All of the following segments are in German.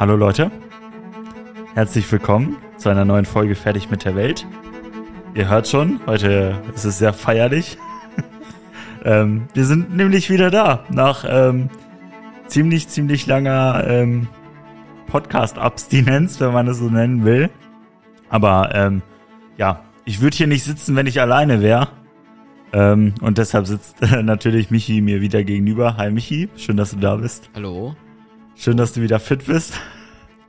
Hallo Leute, herzlich willkommen zu einer neuen Folge Fertig mit der Welt. Ihr hört schon, heute ist es sehr feierlich. ähm, wir sind nämlich wieder da nach ähm, ziemlich, ziemlich langer ähm, Podcast-Abstinenz, wenn man es so nennen will. Aber ähm, ja, ich würde hier nicht sitzen, wenn ich alleine wäre. Ähm, und deshalb sitzt äh, natürlich Michi mir wieder gegenüber. Hi Michi, schön, dass du da bist. Hallo. Schön, dass du wieder fit bist.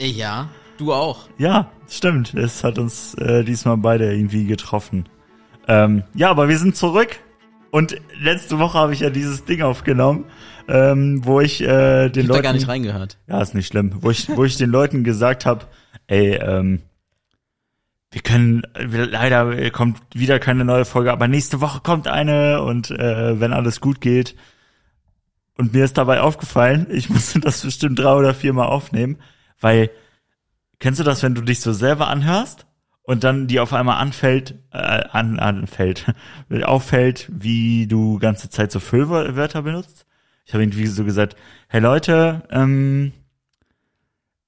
Ja, du auch. Ja, stimmt. Es hat uns äh, diesmal beide irgendwie getroffen. Ähm, ja, aber wir sind zurück. Und letzte Woche habe ich ja dieses Ding aufgenommen, ähm, wo ich äh, den Ich Leuten da gar nicht reingehört. ja, ist nicht schlimm. Wo ich, wo ich den Leuten gesagt habe, ey, ähm, wir können, wir, leider kommt wieder keine neue Folge, aber nächste Woche kommt eine und äh, wenn alles gut geht. Und mir ist dabei aufgefallen, ich musste das bestimmt drei oder viermal aufnehmen, weil, kennst du das, wenn du dich so selber anhörst und dann dir auf einmal anfällt, äh, an, anfällt, auffällt, wie du ganze Zeit so Füllwörter benutzt? Ich habe irgendwie so gesagt, hey Leute, ähm,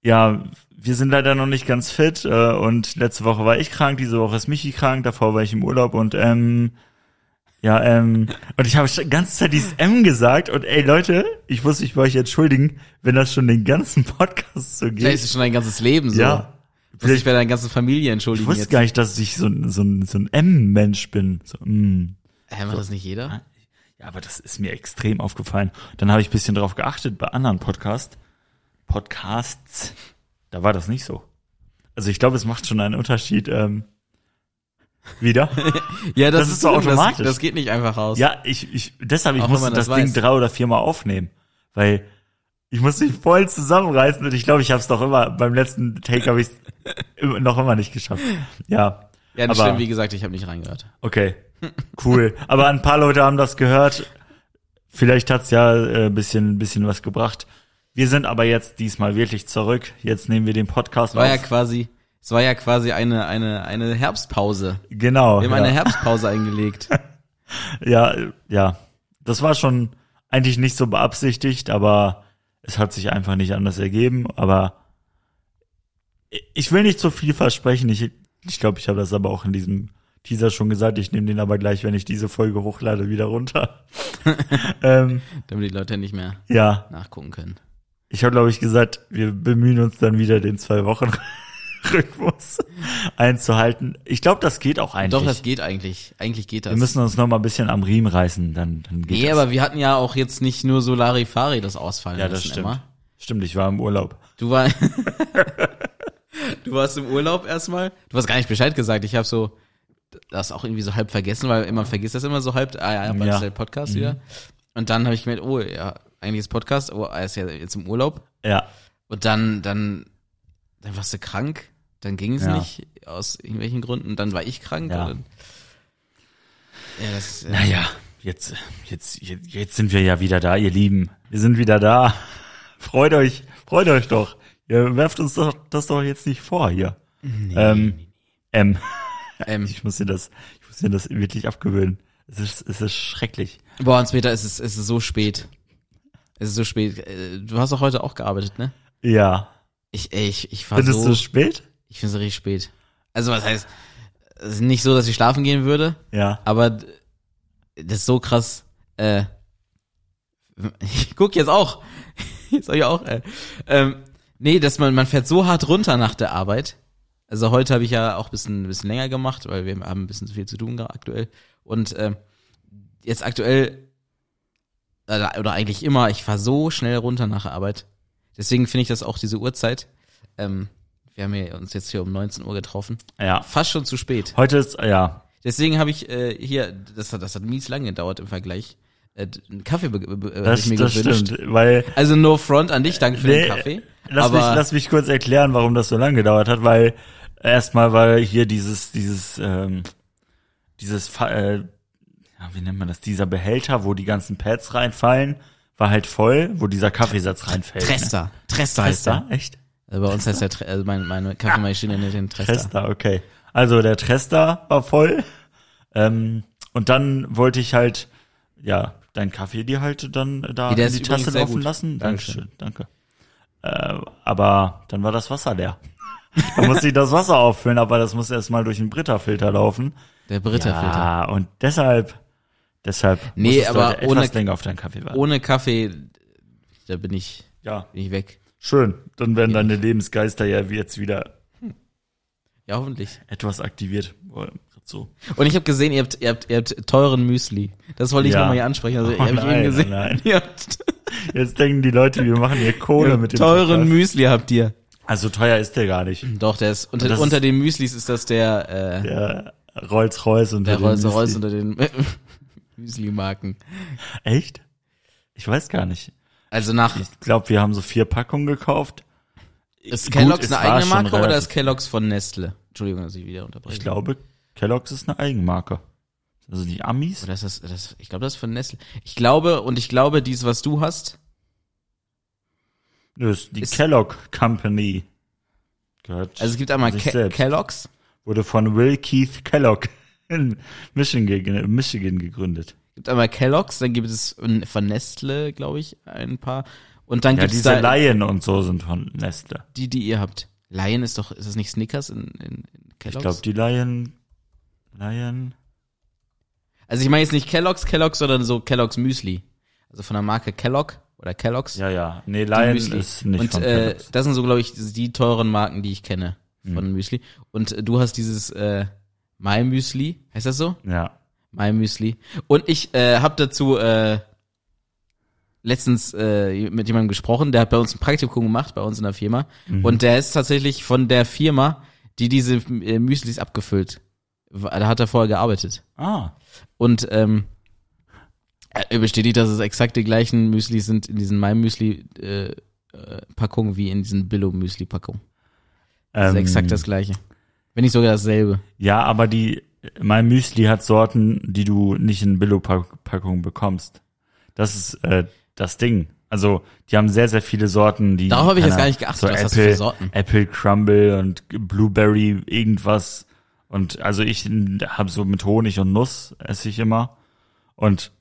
ja, wir sind leider noch nicht ganz fit äh, und letzte Woche war ich krank, diese Woche ist Michi krank, davor war ich im Urlaub und ähm, ja, ähm, und ich habe die ganze Zeit dieses M gesagt und ey Leute, ich muss mich bei euch entschuldigen, wenn das schon den ganzen Podcast so Vielleicht ist geht. es schon dein ganzes Leben so. Ja. Du musst dich bei deiner ganzen Familie entschuldigen Ich wusste jetzt. gar nicht, dass ich so, ein- so, ein- so ein M-Mensch bin. So, mm. Hä, macht das nicht jeder? Ja, aber das ist mir extrem aufgefallen. Dann habe ich ein bisschen drauf geachtet bei anderen Podcast, Podcasts. Da war das nicht so. Also ich glaube, es macht schon einen Unterschied. Ähm, wieder? Ja, Das ist so automatisch. Das, das geht nicht einfach raus. ja, ich, ich deshalb ich Auch wenn musste man das, das Ding drei oder viermal aufnehmen, weil ich musste mich voll zusammenreißen und ich glaube, ich habe es doch immer beim letzten Take habe ich noch immer nicht geschafft. Ja, ja das aber- stimmt, wie gesagt, ich habe nicht reingehört. Okay, cool. Aber ein paar Leute haben das gehört. Vielleicht hat's ja äh, bisschen, bisschen was gebracht. Wir sind aber jetzt diesmal wirklich zurück. Jetzt nehmen wir den Podcast Es war ja auf. quasi, es war ja quasi eine, eine, eine Herbstpause. genau. Wir haben ja. eine Herbstpause eingelegt. ja, ja. Das war schon eigentlich nicht so beabsichtigt, aber es hat sich einfach nicht anders ergeben. Aber ich will nicht zu viel versprechen. Ich, ich glaube, ich habe das aber auch in diesem Teaser schon gesagt. Ich nehme den aber gleich, wenn ich diese Folge hochlade, wieder runter. ähm, damit die Leute nicht mehr ja, nachgucken können. Ich habe, glaube ich, gesagt, wir bemühen uns dann wieder den zwei Wochen Rhythmus einzuhalten. Ich glaube, das geht auch eigentlich. Doch, das geht eigentlich. Eigentlich geht das. wir müssen uns noch mal ein bisschen am Riemen reißen, dann, dann geht nee, das. aber wir hatten ja auch jetzt nicht nur so Larifari das ausfallen ja, das stimmt. immer. Stimmt, ich war im Urlaub. Du war, du warst im Urlaub erstmal. Du hast gar nicht Bescheid gesagt. Ich habe so das auch irgendwie so halb vergessen, weil man vergisst das immer so halb. Ah ja, Ja. ist der Podcast wieder. Und dann habe ich gemerkt, oh ja, eigentlich ist Podcast. Oh, er ist ja jetzt im Urlaub. Ja, Und dann, dann, dann warst du krank. Dann ging es Ja. nicht aus irgendwelchen Gründen. Dann war ich krank. Ja. Und dann, ja, das. äh, naja, jetzt, jetzt, jetzt, jetzt sind wir ja wieder da, ihr Lieben. Wir sind wieder da. Freut euch, freut euch doch. Ihr werft uns doch das doch jetzt nicht vor hier. ähm, M. Ähm, Ich muss dir das, ich muss dir das wirklich abgewöhnen. Es ist, es ist schrecklich. boah, und später ist es, ist es so spät. Es ist so spät. Äh, Du hast auch heute auch gearbeitet, ne? Ja. Ich, ey, ich, ich war Findest so. du es spät? Ich finde es richtig spät. Also was heißt, es ist nicht so, dass ich schlafen gehen würde, Ja. aber das ist so krass. Äh, ich guck jetzt auch. Jetzt soll ich auch. Äh, ähm, nee, dass man man fährt so hart runter nach der Arbeit. Also heute habe ich ja auch ein bisschen, ein bisschen länger gemacht, weil wir haben ein bisschen zu viel zu tun gerade aktuell. Und ähm, jetzt aktuell oder, oder eigentlich immer, ich fahr so schnell runter nach der Arbeit. Deswegen finde ich das auch diese Uhrzeit. Ähm, wir haben ja uns jetzt hier um 19 Uhr getroffen. Ja. Fast schon zu spät. Heute ist, ja. Deswegen habe ich äh, hier, das hat, das hat mies lange gedauert im Vergleich, äh, einen Kaffee hab Das, ich mir das gewünscht. stimmt, weil Also no front an dich, danke für Nee, den Kaffee. lass aber mich, lass mich kurz erklären, warum das so lange gedauert hat, weil erstmal war hier dieses, dieses, ähm, dieses, äh, ja, wie nennt man das, dieser Behälter, wo die ganzen Pads reinfallen, war halt voll, wo dieser Kaffeesatz reinfällt. Trester, Trester Ne? heißt Trester? er. Echt? Also bei uns heißt der, also meine, meine Kaffeemaschine nennt den Trester. Trester, okay. Also der Trester war voll. Ähm, und dann wollte ich halt, ja, dein Kaffee dir halt dann da Ja, in die Tasse laufen gut. lassen. Dankeschön. Danke. Äh, aber dann war das Wasser leer. da musste ich das Wasser auffüllen, aber das muss erstmal durch einen Brita-Filter laufen. Der Britta-Filter. Ja, und deshalb, deshalb Nee, aber heute ohne- länger auf deinen Kaffee warten. Ohne Kaffee, da bin ich, ja, bin ich weg. Schön. Dann werden deine Lebensgeister ja jetzt wieder Ja, hoffentlich. etwas aktiviert. Oh, So. Und ich habe gesehen, ihr habt, ihr habt, ihr habt teuren Müsli. Das wollte ich Ja. nochmal hier ansprechen. Also, Oh habe ich nein, eben gesehen. oh nein. Ihr habt, Jetzt denken die Leute, wir machen hier Kohle mit dem teuren Podcast. Müsli habt ihr. Also teuer ist der gar nicht. Doch, der ist unter, ist- unter den Müslis ist das der, äh, Der Rolls-Royce und der Rolls Royce unter den Müsli-Marken. Echt? Ich weiß gar nicht. Also nach, Ich glaube, wir haben so vier Packungen gekauft. ist Gut, Kellogg's eine eigene Marke oder ist Kellogg's von Nestle? Entschuldigung, dass ich wieder unterbreche. Ich glaube, Kellogg's ist eine Eigenmarke. Also die Amis? Oder ist das, das ich glaube, das ist von Nestle. Ich glaube, und ich glaube, dies, was du hast, Nö, ist die Ist- Kellogg Company. Gehört also es gibt einmal Ke. Kellogg's, Wurde von Will Keith Kellogg in Michigan, Michigan gegründet. Gibt einmal Kellogg's, dann gibt es von Nestle, glaube ich, ein paar. Und dann Ja, gibt's diese da Lion und so sind von Nestle. die, die ihr habt. Lion ist doch, ist das nicht Snickers in, in, in Ich Kellogg's? glaube, die Lion, Lion, also ich meine jetzt nicht Kellogg's, Kellogg's, sondern so Kellogg's Müsli. Also von der Marke Kellogg oder Kellogg's. ja, ja. Nee, Lion Müsli. ist nicht Und von äh, das sind so, glaube ich, die teuren Marken, die ich kenne von Müsli. Und äh, du hast dieses äh, My Müsli, heißt das so? Ja. My Müsli. Und ich äh, habe dazu äh, letztens äh, mit jemandem gesprochen, der hat bei uns ein Praktikum gemacht, bei uns in der Firma. Mhm. Und der ist tatsächlich von der Firma, die diese äh, Müslis abgefüllt. Da hat er vorher gearbeitet. Ah, Und ähm, er bestätigt, dass es exakt die gleichen Müslis sind in diesen Müsli äh, äh, wie in diesen Billo Müsli Packungen. Das ist ähm, exakt das gleiche. Wenn nicht sogar dasselbe. Ja, aber die, mein Müsli hat Sorten, die du nicht in Billo-Packungen bekommst. Das ist äh, das Ding. Also, die haben sehr, sehr viele Sorten, die. Darauf habe ich jetzt gar nicht geachtet. So Was hast du Apple, für Sorten? Apple Crumble und Blueberry irgendwas. Und also ich habe so mit Honig und Nuss esse ich immer. Und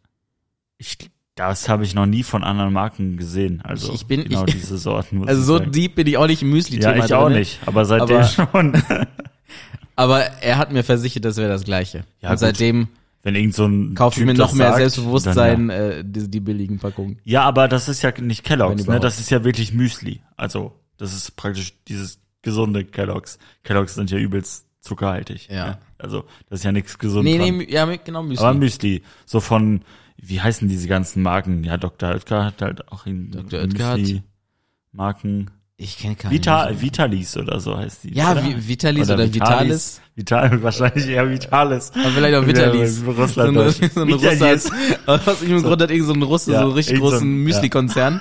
ich, das habe ich noch nie von anderen Marken gesehen. Also Ich- ich bin- genau ich- diese Sorten. Muss Also so deep bin ich auch nicht im Müsli-Thema Ja, ich auch drin. nicht. Aber seitdem Aber- schon. Aber er hat mir versichert, das wäre das Gleiche. Ja, Und gut. seitdem Wenn irgend so ein kaufe ich mir noch mehr sagt, Selbstbewusstsein, dann ja. äh, die, die billigen Packungen. Ja, aber das ist ja nicht Kellogg's, ne? Das ist ja wirklich Müsli. Also, das ist praktisch dieses gesunde Kellogg's. Kellogg's sind ja übelst zuckerhaltig. Ja. ne? Also, das ist ja nichts gesund Nee, nee, ja, genau Müsli. aber Müsli. So von, wie heißen diese ganzen Marken? Ja, Dr. Oetker hat halt auch in Dr. Hat- Marken. Ich kenne keine. Vita. Vitalis oder so heißt die. Ja, oder? Vi- Vitalis oder Vitalis. Vital, wahrscheinlich eher Vitalis. Aber vielleicht auch Vitalis. Ja, So Russland. ein, so ein Vitalis. Russland. Aus irgendeinem Grund hat irgend so ein Russe Ja, so einen richtig irgend so großen ja. Müsli-Konzern.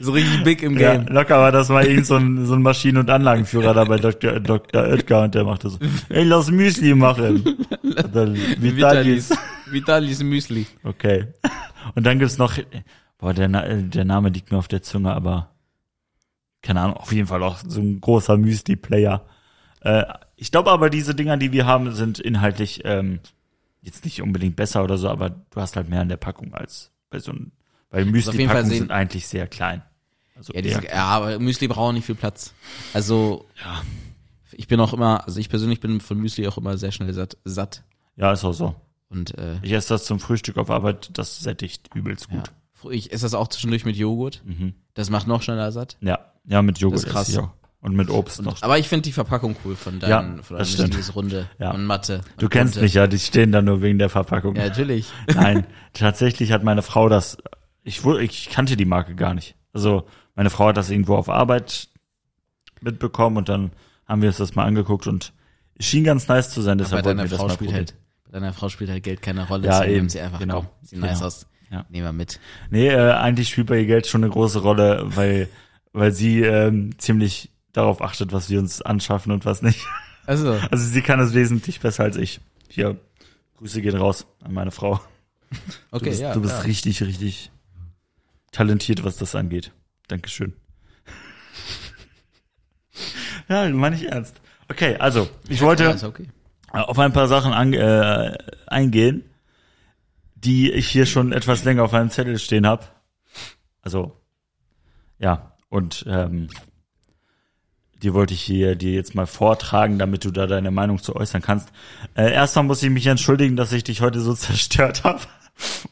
So richtig big im Ja, Game. locker war das mal irgend so ein, so ein Maschinen- und Anlagenführer da bei Dr. Dr. Oetker und der machte so, ey, lass Müsli machen. Vitalis. Vitalis. Vitalis Müsli. Okay. Und dann gibt's noch, boah, der, der Name liegt mir auf der Zunge, aber keine Ahnung, auf jeden Fall auch so ein großer Müsli-Player. Äh, ich glaube aber, diese Dinger, die wir haben, sind inhaltlich ähm, jetzt nicht unbedingt besser oder so, aber du hast halt mehr in der Packung als bei so einem, weil Fall Müsli-Packungen sind eigentlich sehr klein. Also Ja, diese, ja, aber Müsli braucht nicht viel Platz. Also, Ja. ich bin auch immer, also ich persönlich bin von Müsli auch immer sehr schnell satt. satt. Ja, ist auch so. Und äh, Ich esse das zum Frühstück auf Arbeit, das sättigt übelst ja. gut. ich esse das auch zwischendurch mit Joghurt. Mhm. Das macht noch schneller satt. Ja, ja, mit Joghurt Das ist krass. auch. Und mit Obst noch. Aber ich finde die Verpackung cool von deinen, Ja, von das deinen. Müslis runde Ja. und matte. Du und kennst bunte. mich ja, die stehen da nur wegen der Verpackung. Ja, natürlich. Nein, tatsächlich hat meine Frau das, ich, ich kannte die Marke gar nicht. Also meine Frau hat das irgendwo auf Arbeit mitbekommen und dann haben wir uns das mal angeguckt und es schien ganz nice zu sein, deshalb wollten deiner wir das Frau mal spielt probieren. halt, bei deiner Frau spielt halt Geld keine Rolle. Ja, eben. sie einfach, Genau. komm, sieht nice Genau. aus. Ja. Nehmen wir mit. Nee, äh, eigentlich spielt bei ihr Geld schon eine große Rolle, weil, weil sie ähm, ziemlich darauf achtet, was wir uns anschaffen und was nicht. Also, Also sie kann es wesentlich besser als ich. Hier, Grüße gehen raus an meine Frau. okay, du bist, ja. du bist ja. richtig, richtig talentiert, was das angeht. Dankeschön. ja, meine ich ernst. Okay, also, ich wollte Ja, okay. auf ein paar Sachen an, äh, eingehen, die ich hier schon etwas länger auf meinem Zettel stehen habe. Also, ja. Und ähm, die wollte ich hier dir jetzt mal vortragen, damit du da deine Meinung zu äußern kannst. Äh, erstmal muss ich mich entschuldigen, dass ich dich heute so zerstört habe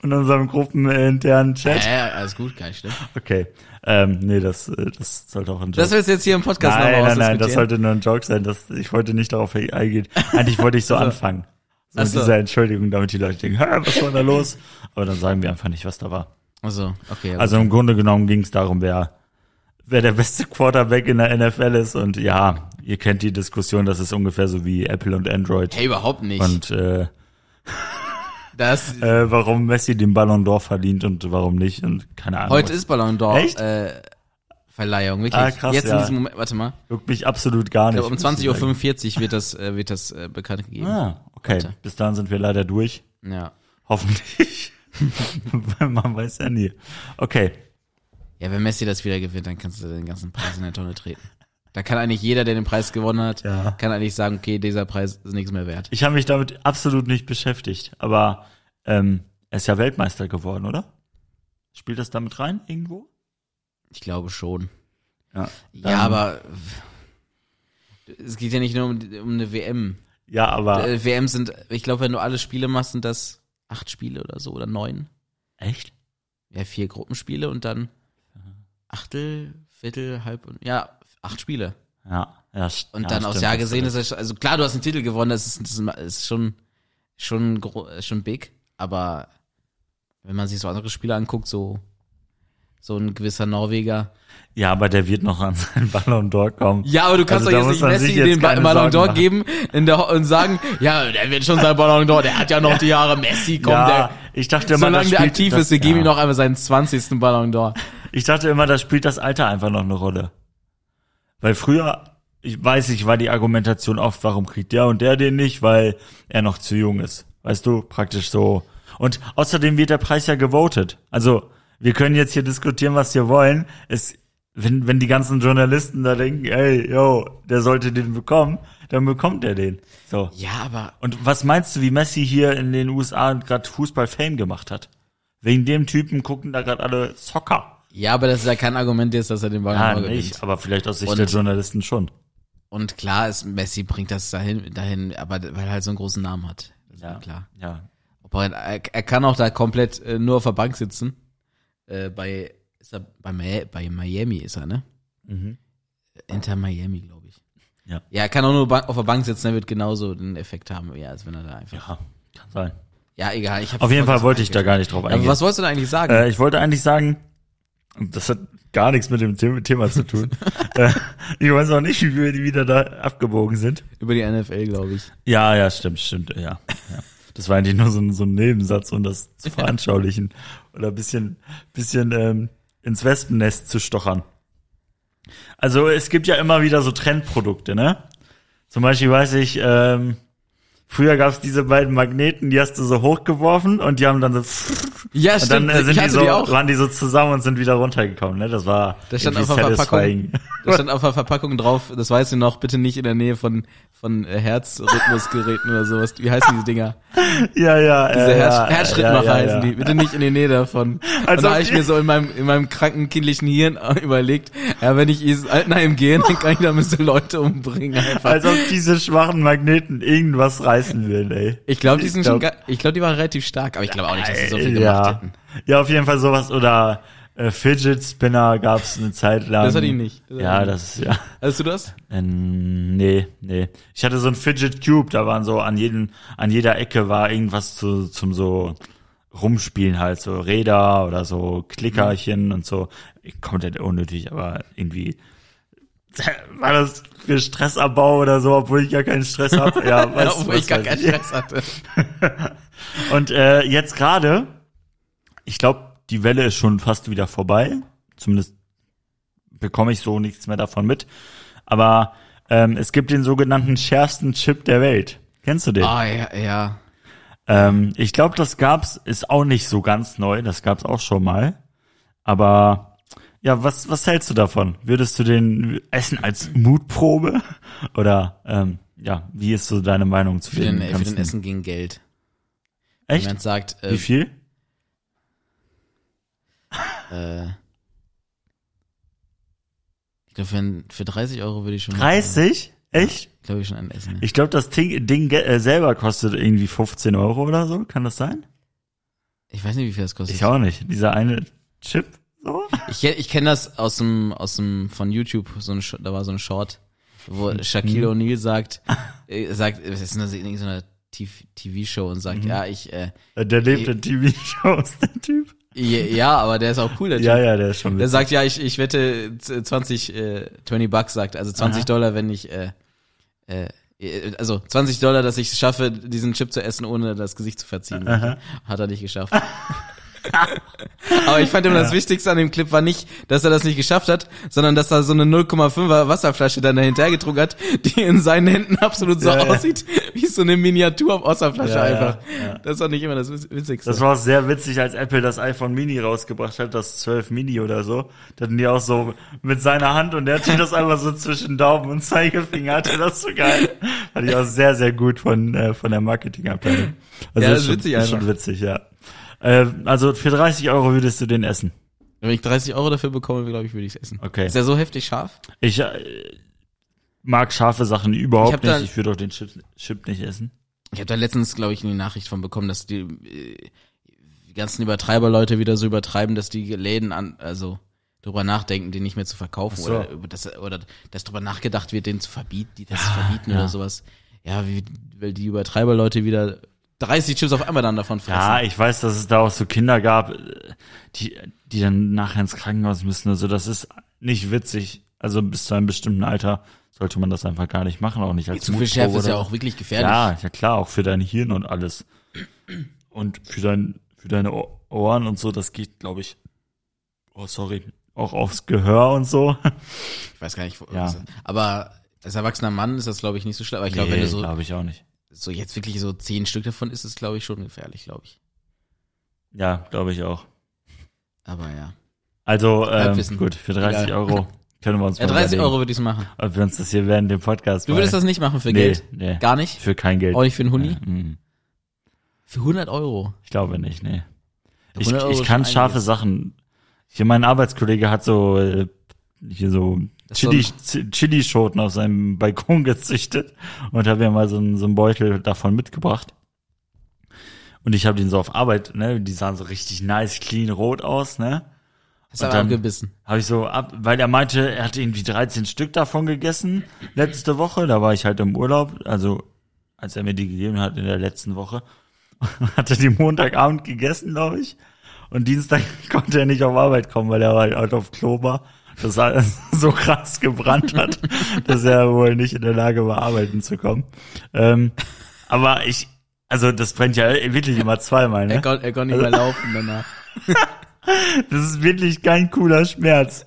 in unserem gruppeninternen Chat. Ja, ja, alles gut, kein schlimm. Okay. Ähm, nee, das, äh, das sollte auch ein Joke Das willst du jetzt hier im Podcast Nein, nochmal nein, nein, das sollte nur ein Joke sein. Das, ich wollte nicht darauf eingehen. Eigentlich wollte ich so anfangen. So Ach mit so. dieser Entschuldigung, damit die Leute denken, Hä, was war da los? Aber dann sagen wir einfach nicht, was da war. Also, okay. Also im Grunde genommen ging es darum, wer, wer der beste Quarterback in der NFL ist. Und ja, ihr kennt die Diskussion, das ist ungefähr so wie Apple und Android. hey, überhaupt nicht. Und äh, das, äh, warum Messi den Ballon d'Or verdient und warum nicht. Und keine Ahnung. heute ist Ballon d'Or Echt? äh, Verleihung, wirklich. Ah, krass, Jetzt in ja. diesem Moment, warte mal. Juckt mich absolut gar Ich nicht. glaube, um muss ich sagen. 20.45 Uhr wird das, äh, wird das äh, bekannt gegeben. Ah, okay. Warte. Bis dahin sind wir leider durch. Ja. Hoffentlich. Weil man weiß ja nie. Okay. Ja, wenn Messi das wieder gewinnt, dann kannst du den ganzen Preis in der Tonne treten. Da kann eigentlich jeder, der den Preis gewonnen hat, Ja. kann eigentlich sagen, okay, dieser Preis ist nichts mehr wert. Ich habe mich damit absolut nicht beschäftigt. Aber ähm, er ist ja Weltmeister geworden, oder? Spielt das damit rein irgendwo? Ich glaube schon. Ja. Ja, aber es geht ja nicht nur um, um eine WM. Ja, aber. Äh, WM sind, ich glaube, wenn du alle Spiele machst, sind das acht Spiele oder so oder neun. echt? Ja, vier Gruppenspiele und dann Achtel, Viertel, Halb und ja, acht Spiele. Ja. ja Und ja, dann aufs Jahr gesehen ist es, also klar, du hast einen Titel gewonnen, das ist, das ist- schon, schon, schon big, aber wenn man sich so andere Spiele anguckt, so, so ein gewisser Norweger. Ja, aber der wird noch an seinen Ballon d'Or kommen. Ja, aber du kannst Also doch jetzt nicht Messi den Ballon d'Or geben in der, und sagen, ja, der wird schon seinen Ballon d'Or, der hat ja noch die Jahre Messi, komm, ja, der, ich dachte solange der aktiv das, ist, wir geben ja. ihm noch einmal seinen 20. Ballon d'Or. Ich dachte immer, da spielt das Alter einfach noch eine Rolle. Weil früher, ich weiß, ich war die Argumentation oft, warum kriegt der und der den nicht, weil er noch zu jung ist. Weißt du, praktisch so. Und außerdem wird der Preis ja gewotet. Also, wir können jetzt hier diskutieren, was wir wollen. Es, wenn, wenn die ganzen Journalisten da denken, ey, yo, der sollte den bekommen, dann bekommt er den. So. Ja, aber Und was meinst du, wie Messi hier in den USA gerade Fußball-Fame gemacht hat? Wegen dem Typen gucken da gerade alle Soccer. Ja, aber das ist ja kein Argument jetzt, dass er den Ballon Ja, gewinnt. nicht, aber vielleicht aus Sicht Und- der Journalisten schon. Und klar ist, Messi bringt das dahin, dahin, aber weil er halt so einen großen Namen hat. Ja, klar. Ja. Er, er, kann auch da komplett äh, nur auf der Bank sitzen. Äh, bei, ist er, bei, bei Miami ist er, ne? Mhm. Inter Miami, glaube ich. Ja. Ja, er kann auch nur auf der Bank sitzen, er wird genauso den Effekt haben, ja, als wenn er da einfach. Ja, kann sein. Ja, egal. Auf jeden Fall wollte ich da gar nicht drauf Aber eingehen. was wolltest du da eigentlich sagen? äh, ich wollte eigentlich sagen, das hat gar nichts mit dem The- Thema zu tun. äh, ich weiß auch nicht, wie wir wieder da abgebogen sind. Über die NFL, glaube ich. Ja, ja, stimmt, stimmt, ja. ja. Das war eigentlich nur so ein, so ein Nebensatz, um das zu veranschaulichen. Oder ein bisschen, bisschen ähm, ins Wespennest zu stochern. Also es gibt ja immer wieder so Trendprodukte, ne? Zum Beispiel weiß ich, ähm, früher gab es diese beiden Magneten, die hast du so hochgeworfen und die haben dann so Ja, und dann stimmt. äh, sind ich die so, die waren die so zusammen und sind wieder runtergekommen, ne? Das war Da stand auf der Verpackung, satisfying. da stand auf der Verpackung drauf, das weißt du noch, bitte nicht in der Nähe von, von äh, Herzrhythmusgeräten oder sowas. Wie heißen diese Dinger? Ja, ja, Diese äh, Herz ja, Herzschrittmacher ja, ja, heißen die. Bitte nicht in die Nähe davon. Als und da habe ich mir so in meinem, in meinem kranken kindlichen Hirn überlegt, ja, wenn ich ins Altenheim gehe, dann kann ich damit so Leute umbringen einfach. Als ob diese schwachen Magneten irgendwas reißen würden, ey. ich glaube, die sind glaub- schon, ich glaube, die waren relativ stark, aber ich glaube auch nicht, dass sie so viel ja. gemacht hätten. Ja, auf jeden Fall sowas. Oder äh, Fidget Spinner gab's eine Zeit lang. Das hatte ich nicht. Das ja, ich das ist ja. Hattest du das? Ähm, nee, nee. Ich hatte so ein Fidget Cube, da waren so an jedem, an jeder Ecke war irgendwas zu, zum so rumspielen halt, so Räder oder so Klickerchen Mhm. und so. Komplett unnötig, aber irgendwie war das für Stressabbau oder so, obwohl ich gar keinen Stress habe. Ja, was, Obwohl was ich gar keinen ich. Stress hatte. Und äh, jetzt gerade, ich glaube, die Welle ist schon fast wieder vorbei. Zumindest bekomme ich so nichts mehr davon mit. Aber ähm, es gibt den sogenannten schärfsten Chip der Welt. Kennst du den? Ah, ja, ja. Ähm, ich glaube, das gab's, ist auch nicht so ganz neu. Das gab's auch schon mal. Aber ja, was was hältst du davon? Würdest du den essen als Mutprobe oder ähm, ja, wie ist so deine Meinung zu Für den, den für den? Essen gegen Geld. Echt? Jemand sagt, Wie äh, viel? äh, Ich glaube, für, für 30 Euro würde ich schon. 30? Echt? Glaube ich schon ein Essen. Ja. Ich glaube, das Ding, Ding äh, selber kostet irgendwie 15 Euro oder so. Kann das sein? Ich weiß nicht, wie viel das kostet. Ich auch nicht. Dieser eine Chip. So? Ich, ich kenne das aus dem, aus dem, von YouTube, so ein, Sh- da war so ein Short, wo Shaquille O'Neal sagt, äh, sagt, es ist eine, so eine TV-Show und sagt, ja, ich, äh, Der lebt in TV-Shows, der Typ. ja, aber der ist auch cool, der Typ. Ja, ja, der ist schon Der witzig. sagt, ja, ich, ich wette z- 20, äh, 20 Bucks sagt, also 20 Aha. Dollar, wenn ich, äh, äh, also 20 Dollar, dass ich es schaffe, diesen Chip zu essen, ohne das Gesicht zu verziehen. Aha. Hat er nicht geschafft. Aber ich fand immer das Wichtigste an dem Clip war nicht, dass er das nicht geschafft hat, sondern dass er so eine 0,5er Wasserflasche dann dahinter getrunken hat, die in seinen Händen absolut so Ja, ja. aussieht, wie so eine Miniatur-Wasserflasche Ja, ja, einfach. ja. Das doch nicht immer das Witzigste. Das war auch sehr witzig, als Apple das iPhone Mini rausgebracht hat, das 12 Mini oder so. Da hatten die auch so mit seiner Hand und der hatte das einfach so zwischen Daumen und Zeigefinger, hatte das so geil. Fand ich auch sehr, sehr gut von, äh, von der Marketingabteilung. Also Ja, das ist schon, witzig ist schon witzig, ja. Äh, also für 30 Euro würdest du den essen. Wenn ich 30 Euro dafür bekomme, glaube ich, würde ich es essen. Okay. Ist er so heftig scharf? Ich äh, mag scharfe Sachen überhaupt Ich nicht. da- ich würde auch den Chip, Chip nicht essen. Ich habe da letztens, glaube ich, eine Nachricht von bekommen, dass die, äh, die ganzen Übertreiberleute wieder so übertreiben, dass die Läden an, also drüber nachdenken, den nicht mehr zu verkaufen so. oder über das oder dass drüber nachgedacht wird, den zu verbieten, die das zu Ja, verbieten ja. oder sowas. Ja, wie, weil die Übertreiberleute wieder 30 Chips auf einmal dann davon fressen. Ja, ich weiß, dass es da auch so Kinder gab, die, die dann nachher ins Krankenhaus müssen. Also das ist nicht witzig. Also bis zu einem bestimmten Alter sollte man das einfach gar nicht machen, auch nicht als zu viel Schärfe ist ja auch wirklich gefährlich. Ja, ja klar, auch für dein Hirn und alles. Und für dein, für deine Ohr- Ohren und so, das geht, glaube ich. Oh, sorry. Auch aufs Gehör und so. Ich weiß gar nicht, wo, Ja. aber als erwachsener Mann ist das, glaube ich, nicht so schlimm. Aber ich glaube, wenn du so, glaube ich auch nicht. So jetzt wirklich so zehn Stück davon ist, glaube ich, schon gefährlich, glaube ich. Ja, glaube ich auch. Aber ja. Also, ähm, gut, für 30 Egal. Euro können wir uns Ja, mal 30 überlegen, Euro würde ich es machen. ob wir uns das hier während dem Podcast Du würdest das nicht machen für nee, Geld? Nee, Gar nicht? für kein Geld. Auch nicht für einen Huni? Ja, mm. Für 100 Euro. Ich glaube nicht, nee. Ich, 100 Euro ich kann scharfe. Sachen. Hier mein Arbeitskollege hat so äh, hier so Chili Chilischoten auf seinem Balkon gezüchtet und habe mir mal so einen, so einen Beutel davon mitgebracht. Und ich habe den so auf Arbeit, ne, die sahen so richtig nice, clean rot aus, ne? Hast aber dann- abgebissen. Habe ich so ab, weil er meinte, er hat irgendwie 13 Stück davon gegessen letzte Woche. Da war ich halt im Urlaub, also als er mir die gegeben hat in der letzten Woche. Hatte die Montagabend gegessen, glaube ich. Und Dienstag konnte er nicht auf Arbeit kommen, weil er halt auf Klo war. Das er so krass gebrannt hat, dass er wohl nicht in der Lage war, arbeiten zu kommen. Ähm, aber ich, also das brennt ja wirklich immer zweimal, ne? Er, kon, er konnte nicht mehr laufen danach. Das ist wirklich kein cooler Schmerz.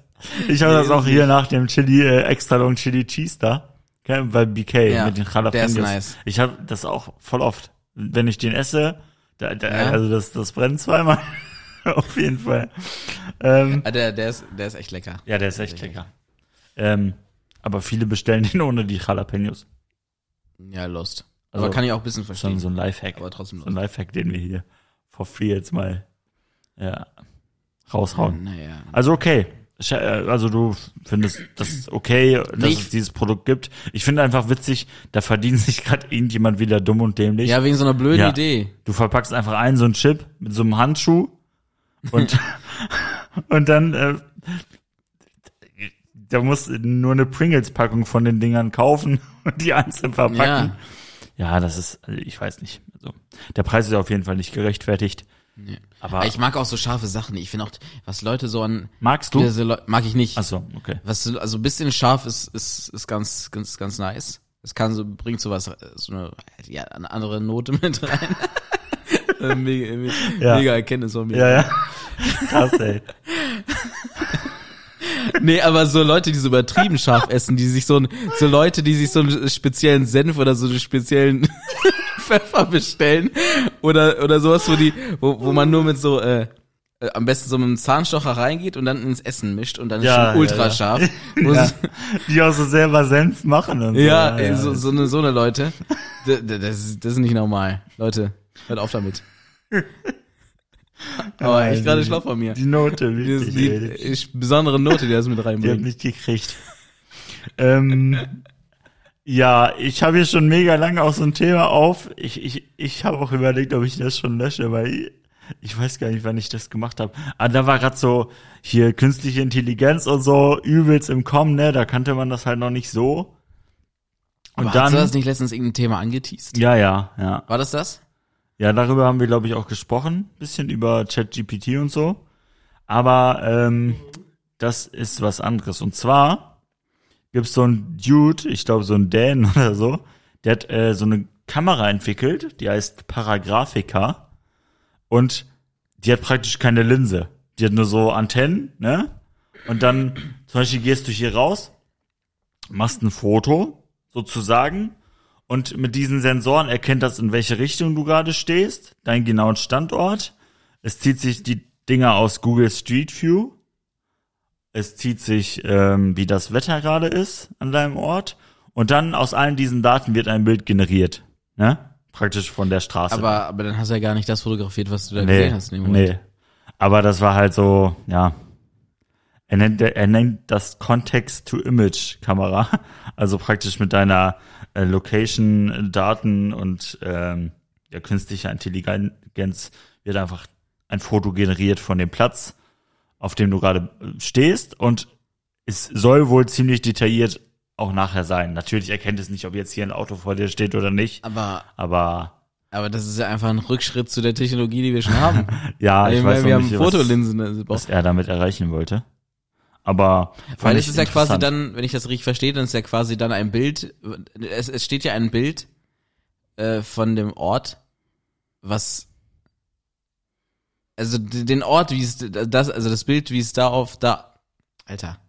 Ich habe Nee, das auch hier nach dem Chili, äh, extra long Chili Cheese da. Okay, bei BK Ja, mit den Jalapenos. der ist nice. Ich habe das auch voll oft. Wenn ich den esse, da, da, Ja. also das, das brennt zweimal. Auf jeden Fall. Ähm, Ah, der, der, ist, der ist echt lecker. ja, der ist echt lecker. Ähm, aber viele bestellen den ohne die Jalapenos. Ja, lost. Also, aber kann ich auch ein bisschen Schon verstehen. so ein Lifehack. aber trotzdem So ein lost. Lifehack, den wir hier for free jetzt mal ja, raushauen. Naja. Also okay. Äh, Also du findest das okay, dass ich- es dieses Produkt gibt. Ich finde einfach witzig, da verdient sich gerade irgendjemand wieder dumm und dämlich. Ja, wegen so einer blöden Ja. Idee. Du verpackst einfach einen so einen Chip mit so einem Handschuh und und dann äh, da musst du nur eine Pringles-Packung von den Dingern kaufen und die einzeln verpacken. Ja. Ja, das ist, also ich weiß nicht. Also der Preis ist auf jeden Fall nicht gerechtfertigt. Nee. Aber Aber ich mag auch so scharfe Sachen. Ich finde auch, was Leute so an, magst du? so mag ich nicht. Ach so, okay. Was so- also ein bisschen scharf ist ist ist ganz ganz ganz nice. Es kann so bringt sowas äh, so eine ja, eine andere Note mit rein. Äh, mega, mega, Ja. mega Erkenntnis von mir. Ja, ja. Krass, ey. Nee, aber so Leute, die so übertrieben scharf essen, die sich so ein, so Leute, die sich so einen speziellen Senf oder so einen speziellen Pfeffer bestellen oder oder sowas, wo die, wo, wo man nur mit so äh, äh, am besten so mit einem Zahnstocher reingeht und dann ins Essen mischt und dann ist Ja, schon ultra ja, ja. scharf. Ja, die auch so selber Senf machen und so. Ja, ey, so, so eine so eine Leute. Das, ist- das ist nicht normal. Leute, hört auf damit. Aber Ja, echt gerade die- schlau von mir. Die Note, Die, wirklich. die, ey. die besondere Note, die das mit Die hat reinbringt. nicht gekriegt. ähm, ja, ich habe hier schon mega lange auch so ein Thema auf. Ich, ich, ich habe auch überlegt, ob ich das schon lösche, weil ich, ich weiß gar nicht, wann ich das gemacht habe. Aber da war gerade so hier künstliche Intelligenz und so übelst im Kommen, ne? Da kannte man das halt noch nicht so. Und Aber dann, hast du das nicht letztens irgendein Thema angeteased? Ja, ja, ja. War das das? Ja, darüber haben wir, glaube ich, auch gesprochen. Bisschen über ChatGPT und so. Aber ähm, das ist was anderes. Und zwar gibt's so ein Dude, ich glaube so ein Dan oder so, der hat äh, so eine Kamera entwickelt, die heißt Paragraphica. Und die hat praktisch keine Linse. Die hat nur so Antennen, ne? Und dann zum Beispiel gehst du hier raus, machst ein Foto, sozusagen, und mit diesen Sensoren erkennt das, in welche Richtung du gerade stehst, deinen genauen Standort. Es zieht sich die Dinger aus Google Street View. Es zieht sich, ähm, wie das Wetter gerade ist an deinem Ort. Und dann aus allen diesen Daten wird ein Bild generiert. Ne? Praktisch von der Straße. Aber, aber dann hast du ja gar nicht das fotografiert, was du da nee, gesehen hast. In Nee. Aber das war halt so, ja. Er nennt, er nennt das Context-to-Image-Kamera. Also praktisch mit deiner äh, Location-Daten und ähm, ja, künstlicher Intelligenz wird einfach ein Foto generiert von dem Platz, auf dem du gerade äh, stehst und es soll wohl ziemlich detailliert auch nachher sein. Natürlich erkennt es nicht, ob jetzt hier ein Auto vor dir steht oder nicht. Aber, aber, aber das ist ja einfach ein Rückschritt zu der Technologie, die wir schon haben. ja, ich, ich weiß wir nicht, haben Fotolinsen. Was, also was er damit erreichen wollte. Aber weil es ist ja quasi dann, wenn ich das richtig verstehe, dann ist ja quasi dann ein Bild. Es, es steht ja ein Bild äh, von dem Ort, was also den Ort, wie es das, also das Bild, wie es da auf da, Alter.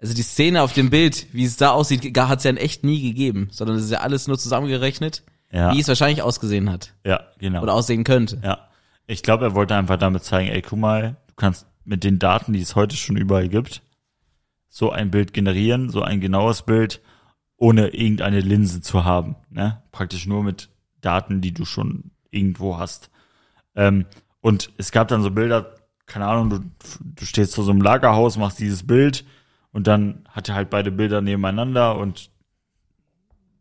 Also die Szene auf dem Bild, wie es da aussieht, hat es ja in echt nie gegeben, sondern es ist ja alles nur zusammengerechnet, ja. wie es wahrscheinlich ausgesehen hat. Ja, genau. Oder aussehen könnte. Ja. Ich glaube, er wollte einfach damit zeigen, ey, guck mal, du kannst mit den Daten, die es heute schon überall gibt, so ein Bild generieren, so ein genaues Bild, ohne irgendeine Linse zu haben. Ne? Praktisch nur mit Daten, die du schon irgendwo hast. Ähm, und es gab dann so Bilder, keine Ahnung, du, du stehst vor so einem Lagerhaus, machst dieses Bild und dann hat er halt beide Bilder nebeneinander und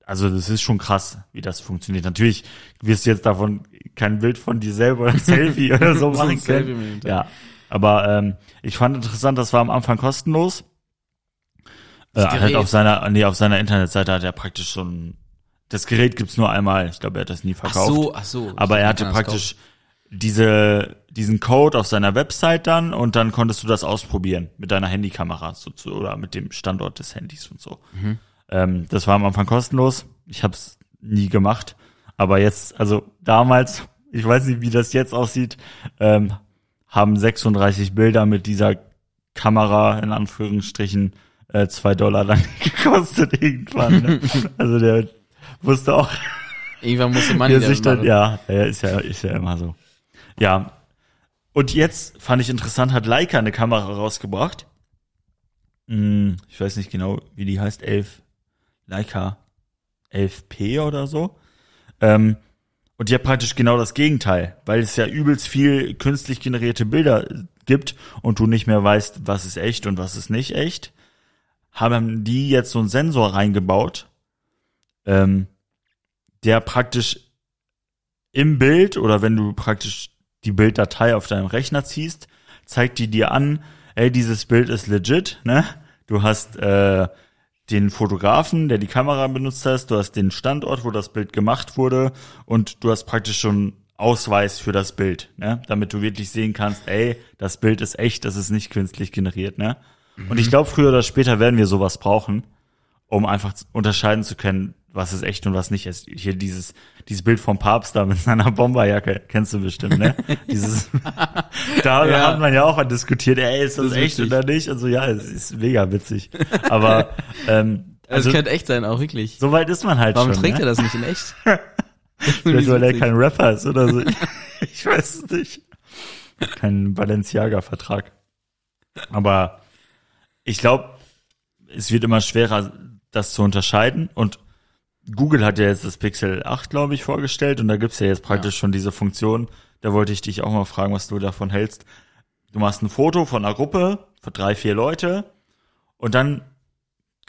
also das ist schon krass, wie das funktioniert. Natürlich wirst du jetzt davon kein Bild von dir selber oder Selfie oder so machen können. Ja, aber ähm, ich fand interessant, das war am Anfang kostenlos. Äh, halt auf seiner, nee, auf seiner Internetseite hat er praktisch so ein, das Gerät gibt's nur einmal. Ich glaube, er hat das nie verkauft. Ach so, ach so. Aber er hatte praktisch diese, diesen Code auf seiner Website dann und dann konntest du das ausprobieren mit deiner Handykamera so, zu, oder mit dem Standort des Handys und so. Mhm. Ähm, das war am Anfang kostenlos. Ich habe es nie gemacht. Aber jetzt, also damals, ich weiß nicht, wie das jetzt aussieht, ähm, haben 36 Bilder mit dieser Kamera in Anführungsstrichen äh, zwei Dollar dann gekostet irgendwann. Ne? also der wusste auch. Irgendwann musste man der sich dann, ja, ja, ist ja, ist ja immer so. Ja. Und jetzt fand ich interessant, hat Leica eine Kamera rausgebracht. Hm, ich weiß nicht genau, wie die heißt, 11, Leica 11P oder so. Ähm, und hat praktisch genau das Gegenteil, weil es ja übelst viel künstlich generierte Bilder gibt und du nicht mehr weißt, was ist echt und was ist nicht echt, haben die jetzt so einen Sensor reingebaut, ähm, der praktisch im Bild oder wenn du praktisch die Bilddatei auf deinem Rechner ziehst, zeigt die dir an, ey, dieses Bild ist legit, ne? Du hast äh, den Fotografen, der die Kamera benutzt hast, du hast den Standort, wo das Bild gemacht wurde und du hast praktisch schon Ausweis für das Bild, ne? damit du wirklich sehen kannst, ey, das Bild ist echt, das ist nicht künstlich generiert. Ne? Mhm. Und ich mhm. glaube, früher oder später werden wir sowas brauchen, um einfach unterscheiden zu können, was ist echt und was nicht ist. Hier dieses, dieses Bild vom Papst da mit seiner Bomberjacke, kennst du bestimmt, ne? dieses, da ja. hat man ja auch mal diskutiert, ey, ist das, das echt witzig. oder nicht? Also ja, es ist mega witzig. Aber, ähm, also, es könnte echt sein, auch wirklich. So weit ist man halt Warum schon. Warum trägt ne? er das nicht in echt? Vielleicht, weil er kein Rapper ist oder so. ich weiß es nicht. Kein Balenciaga-Vertrag. Aber ich glaube, es wird immer schwerer, das zu unterscheiden und Google hat ja jetzt das Pixel 8, glaube ich, vorgestellt und da gibt's ja jetzt praktisch ja. schon diese Funktion. Da wollte ich dich auch mal fragen, was du davon hältst. Du machst ein Foto von einer Gruppe für drei, vier Leute und dann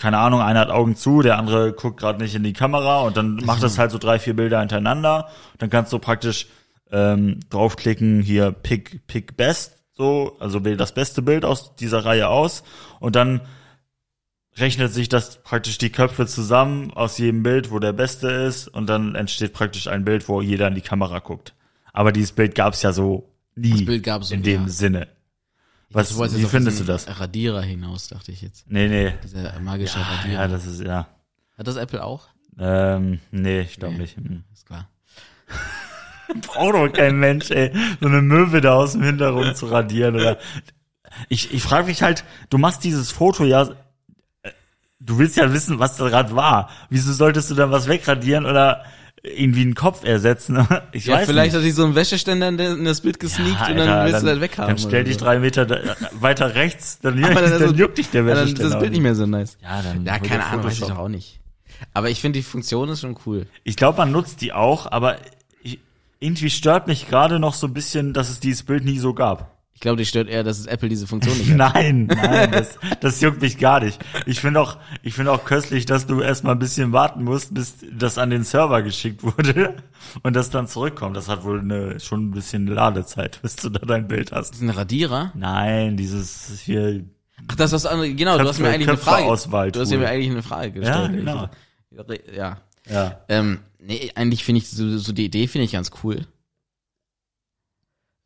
keine Ahnung, einer hat Augen zu, der andere guckt gerade nicht in die Kamera und dann macht das halt so drei, vier Bilder hintereinander. Dann kannst du praktisch ähm, draufklicken, hier Pick, Pick Best, so, also wähl das beste Bild aus dieser Reihe aus und dann rechnet sich das praktisch die Köpfe zusammen aus jedem Bild, wo der beste ist und dann entsteht praktisch ein Bild, wo jeder in die Kamera guckt. Aber dieses Bild gab es ja so nie Das Bild gab's so, in dem ja. Sinne. Was, Du wolltest wie findest du das? Radierer hinaus, dachte ich jetzt. Nee, nee. Dieser magische Ja, Radierer. ja, das ist, ja. Hat das Apple auch? Ähm, nee, ich glaube Nee. nicht. Hm. Ist klar. Braucht doch kein Mensch, ey, so eine Möwe da aus dem Hintergrund zu radieren oder. Ich, ich frage mich halt, du machst dieses Foto ja, du willst ja wissen, was da gerade war. Wieso solltest du dann was wegradieren oder irgendwie einen Kopf ersetzen? Ich Ja, weiß vielleicht nicht. hat sich so ein Wäscheständer in, das Bild gesneakt Ja, und dann Alter, willst du das weghaben. Dann stell dich so. drei Meter da, weiter rechts, dann, Aber dann, dann, juckt dich der ja, dann ist Wäscheständer. das Bild nicht mehr so nice. Ja, dann Ja, keine Ahnung, weiß ich doch auch nicht. Aber ich finde, die Funktion ist schon cool. Ich glaube, man nutzt die auch, aber ich, irgendwie stört mich gerade noch so ein bisschen, dass es dieses Bild nie so gab. Ich glaube, dich stört eher, dass es Apple diese Funktion nicht hat. Nein, nein, das, das juckt mich gar nicht. Ich finde auch, ich finde auch köstlich, dass du erstmal ein bisschen warten musst, bis das an den Server geschickt wurde und das dann zurückkommt. Das hat wohl eine, schon ein bisschen Ladezeit, bis du da dein Bild hast. Das ist ein Radierer. Nein, dieses hier, Ach, das ist was anderes. Genau, du hast mir Köpfe- eigentlich eine Frage. Du hast mir eigentlich eine Frage ja, gestellt. genau. Ja. Ja. Ähm, nee, eigentlich finde ich so, so die Idee finde ich ganz cool.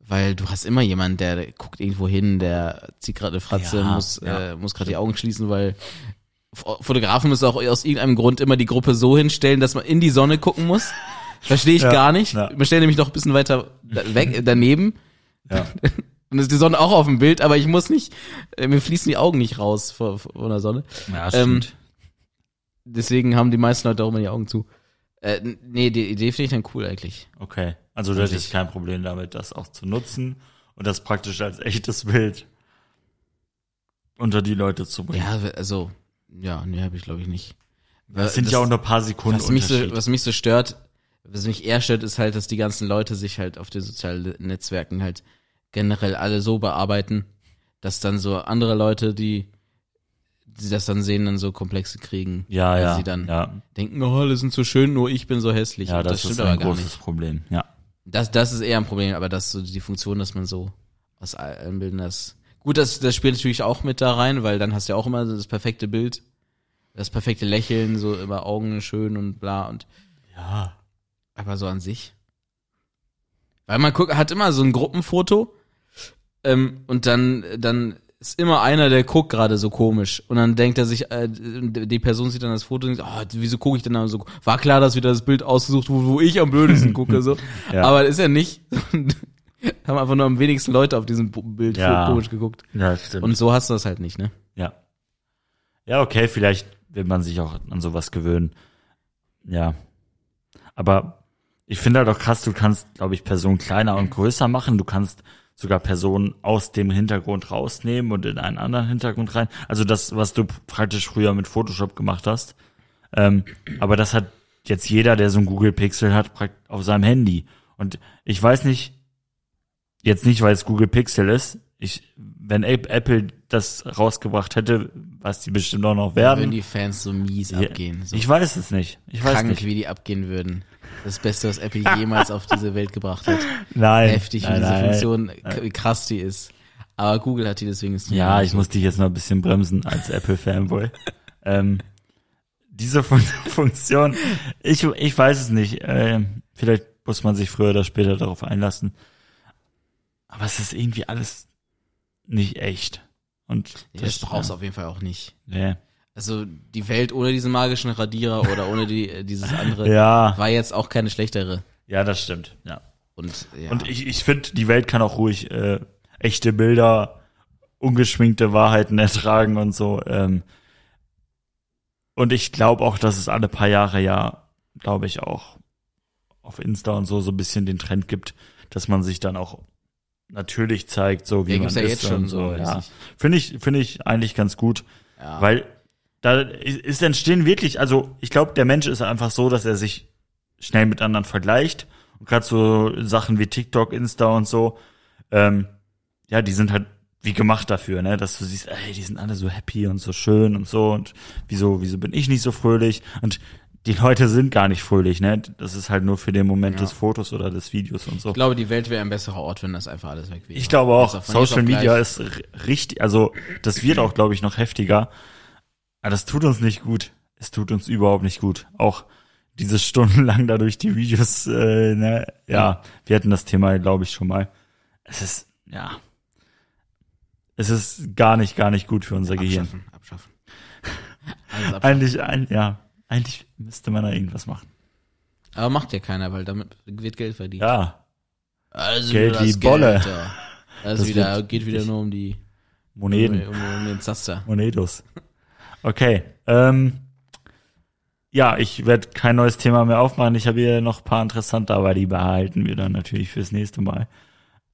Weil du hast immer jemanden, der guckt irgendwo hin, der zieht gerade eine Fratze, Ja, muss, ja. äh, muss gerade die Augen schließen, weil Fotografen müssen auch aus irgendeinem Grund immer die Gruppe so hinstellen, dass man in die Sonne gucken muss. Verstehe ich Ja, gar nicht. ja. Wir stellen nämlich noch ein bisschen weiter weg, daneben. Ja. Und ist die Sonne auch auf dem Bild, aber ich muss nicht, äh, mir fließen die Augen nicht raus vor, vor der Sonne. Ja, Ähm, stimmt. Deswegen haben die meisten Leute auch immer die Augen zu. Äh, nee, die Idee finde ich dann cool eigentlich. Okay. Also du hättest kein Problem damit, das auch zu nutzen und das praktisch als echtes Bild unter die Leute zu bringen. Ja, also, ja, nee, habe ich glaube ich nicht. das sind ja auch nur ein paar Sekunden was mich, so, was mich so stört, was mich eher stört, ist halt, dass die ganzen Leute sich halt auf den sozialen Netzwerken halt generell alle so bearbeiten, dass dann so andere Leute, die, die das dann sehen, dann so Komplexe kriegen. ja, weil ja, sie dann ja, denken, oh, alle sind so schön, nur ich bin so hässlich. ja, Und das, ist aber ein gar großes. Problem. Ja, Das, das ist eher ein Problem, aber das so die Funktion, dass man so aus allen Bildern das. Gut, das, das spielt natürlich auch mit da rein, weil dann hast du ja auch immer das perfekte Bild, das perfekte Lächeln, so immer Augen schön und bla und ja, aber so an sich. Weil man guckt, hat immer so ein Gruppenfoto ähm, und dann, dann ist immer einer, der guckt gerade so komisch und dann denkt er sich, äh, die Person sieht dann das Foto und denkt, oh, wieso gucke ich denn da so? War klar, dass wieder das Bild ausgesucht, wo, wo ich am blödesten gucke so. Ja. Aber ist ja nicht. Haben einfach nur am wenigsten Leute auf diesem Bild Ja. komisch geguckt. ja, stimmt. Und so hast du das halt nicht, ne? Ja. Ja, okay, vielleicht will man sich auch an sowas gewöhnen. Ja. Aber ich finde halt auch krass, du kannst, glaube ich, Personen kleiner und größer machen. Du kannst sogar Personen aus dem Hintergrund rausnehmen und in einen anderen Hintergrund rein. Also das, was du praktisch früher mit Photoshop gemacht hast. Ähm, aber das hat jetzt jeder, der so ein Google Pixel hat, auf seinem Handy. Und ich weiß nicht, jetzt nicht, weil es Google Pixel ist. Ich, wenn Apple das rausgebracht hätte, was die bestimmt auch noch Würden werden. die Fans so mies abgehen. So Ich weiß es nicht. Ich weiß krank, nicht. wie die abgehen würden. Das Beste, was Apple jemals auf diese Welt gebracht hat. Nein. Heftig, wie nein, diese nein. Funktion, wie krass die ist. Aber Google hat die deswegen nicht Ja, ich muss dich jetzt noch ein bisschen bremsen als Apple-Fanboy. ähm, diese Fun Funktion, ich, ich weiß es nicht. Ähm, vielleicht muss man sich früher oder später darauf einlassen. Aber es ist irgendwie alles nicht echt. Und Das brauchst du auf jeden Fall auch nicht. nee. Also die Welt ohne diesen magischen Radierer oder ohne die, äh, dieses andere Ja, war jetzt auch keine schlechtere. ja, das stimmt. Ja. Und, ja. Und ich, ich finde, die Welt kann auch ruhig äh, echte Bilder, ungeschminkte Wahrheiten ertragen und so. Ähm, und ich glaube auch, dass es alle paar Jahre ja, glaube ich, auch auf Insta und so so ein bisschen den Trend gibt, dass man sich dann auch natürlich zeigt, so wie Ja, man gibt's ja ist jetzt schon so, so. Ja. Finde ich, finde ich eigentlich ganz gut, ja. weil da ist entstehen wirklich, also ich glaube, der Mensch ist einfach so, dass er sich schnell mit anderen vergleicht. Und gerade so Sachen wie TikTok, Insta und so, ähm, ja, die sind halt wie gemacht dafür, ne, dass du siehst, ey, die sind alle so happy und so schön und so und wieso, wieso bin ich nicht so fröhlich? Und die Leute sind gar nicht fröhlich, ne? Das ist halt nur für den Moment Ja. des Fotos oder des Videos und so. Ich glaube, die Welt wäre ein besserer Ort, wenn das einfach alles weg wäre. Ich glaube auch, Social Media ist richtig, also das wird auch, glaube ich, noch heftiger. Aber das tut uns nicht gut. Es tut uns überhaupt nicht gut. Auch diese stundenlang dadurch die Videos, äh, ne, ja, wir hatten das Thema, glaube ich, schon mal. Es ist, ja, es ist gar nicht, gar nicht gut für unser Gehirn. Abschaffen, abschaffen. Alles abschaffen. Eigentlich, ein, ja, eigentlich müsste man da irgendwas machen. Aber macht ja keiner, weil damit wird Geld verdient. Ja, Also Geld wie Bolle. Geld, ja. Das, Das wieder, geht wieder nur um die Moneten. Um, um, um den Zaster. Monedos. Okay. Ähm, ja, ich werde kein neues Thema mehr aufmachen. Ich habe hier noch ein paar interessante, aber die behalten wir dann natürlich fürs nächste Mal.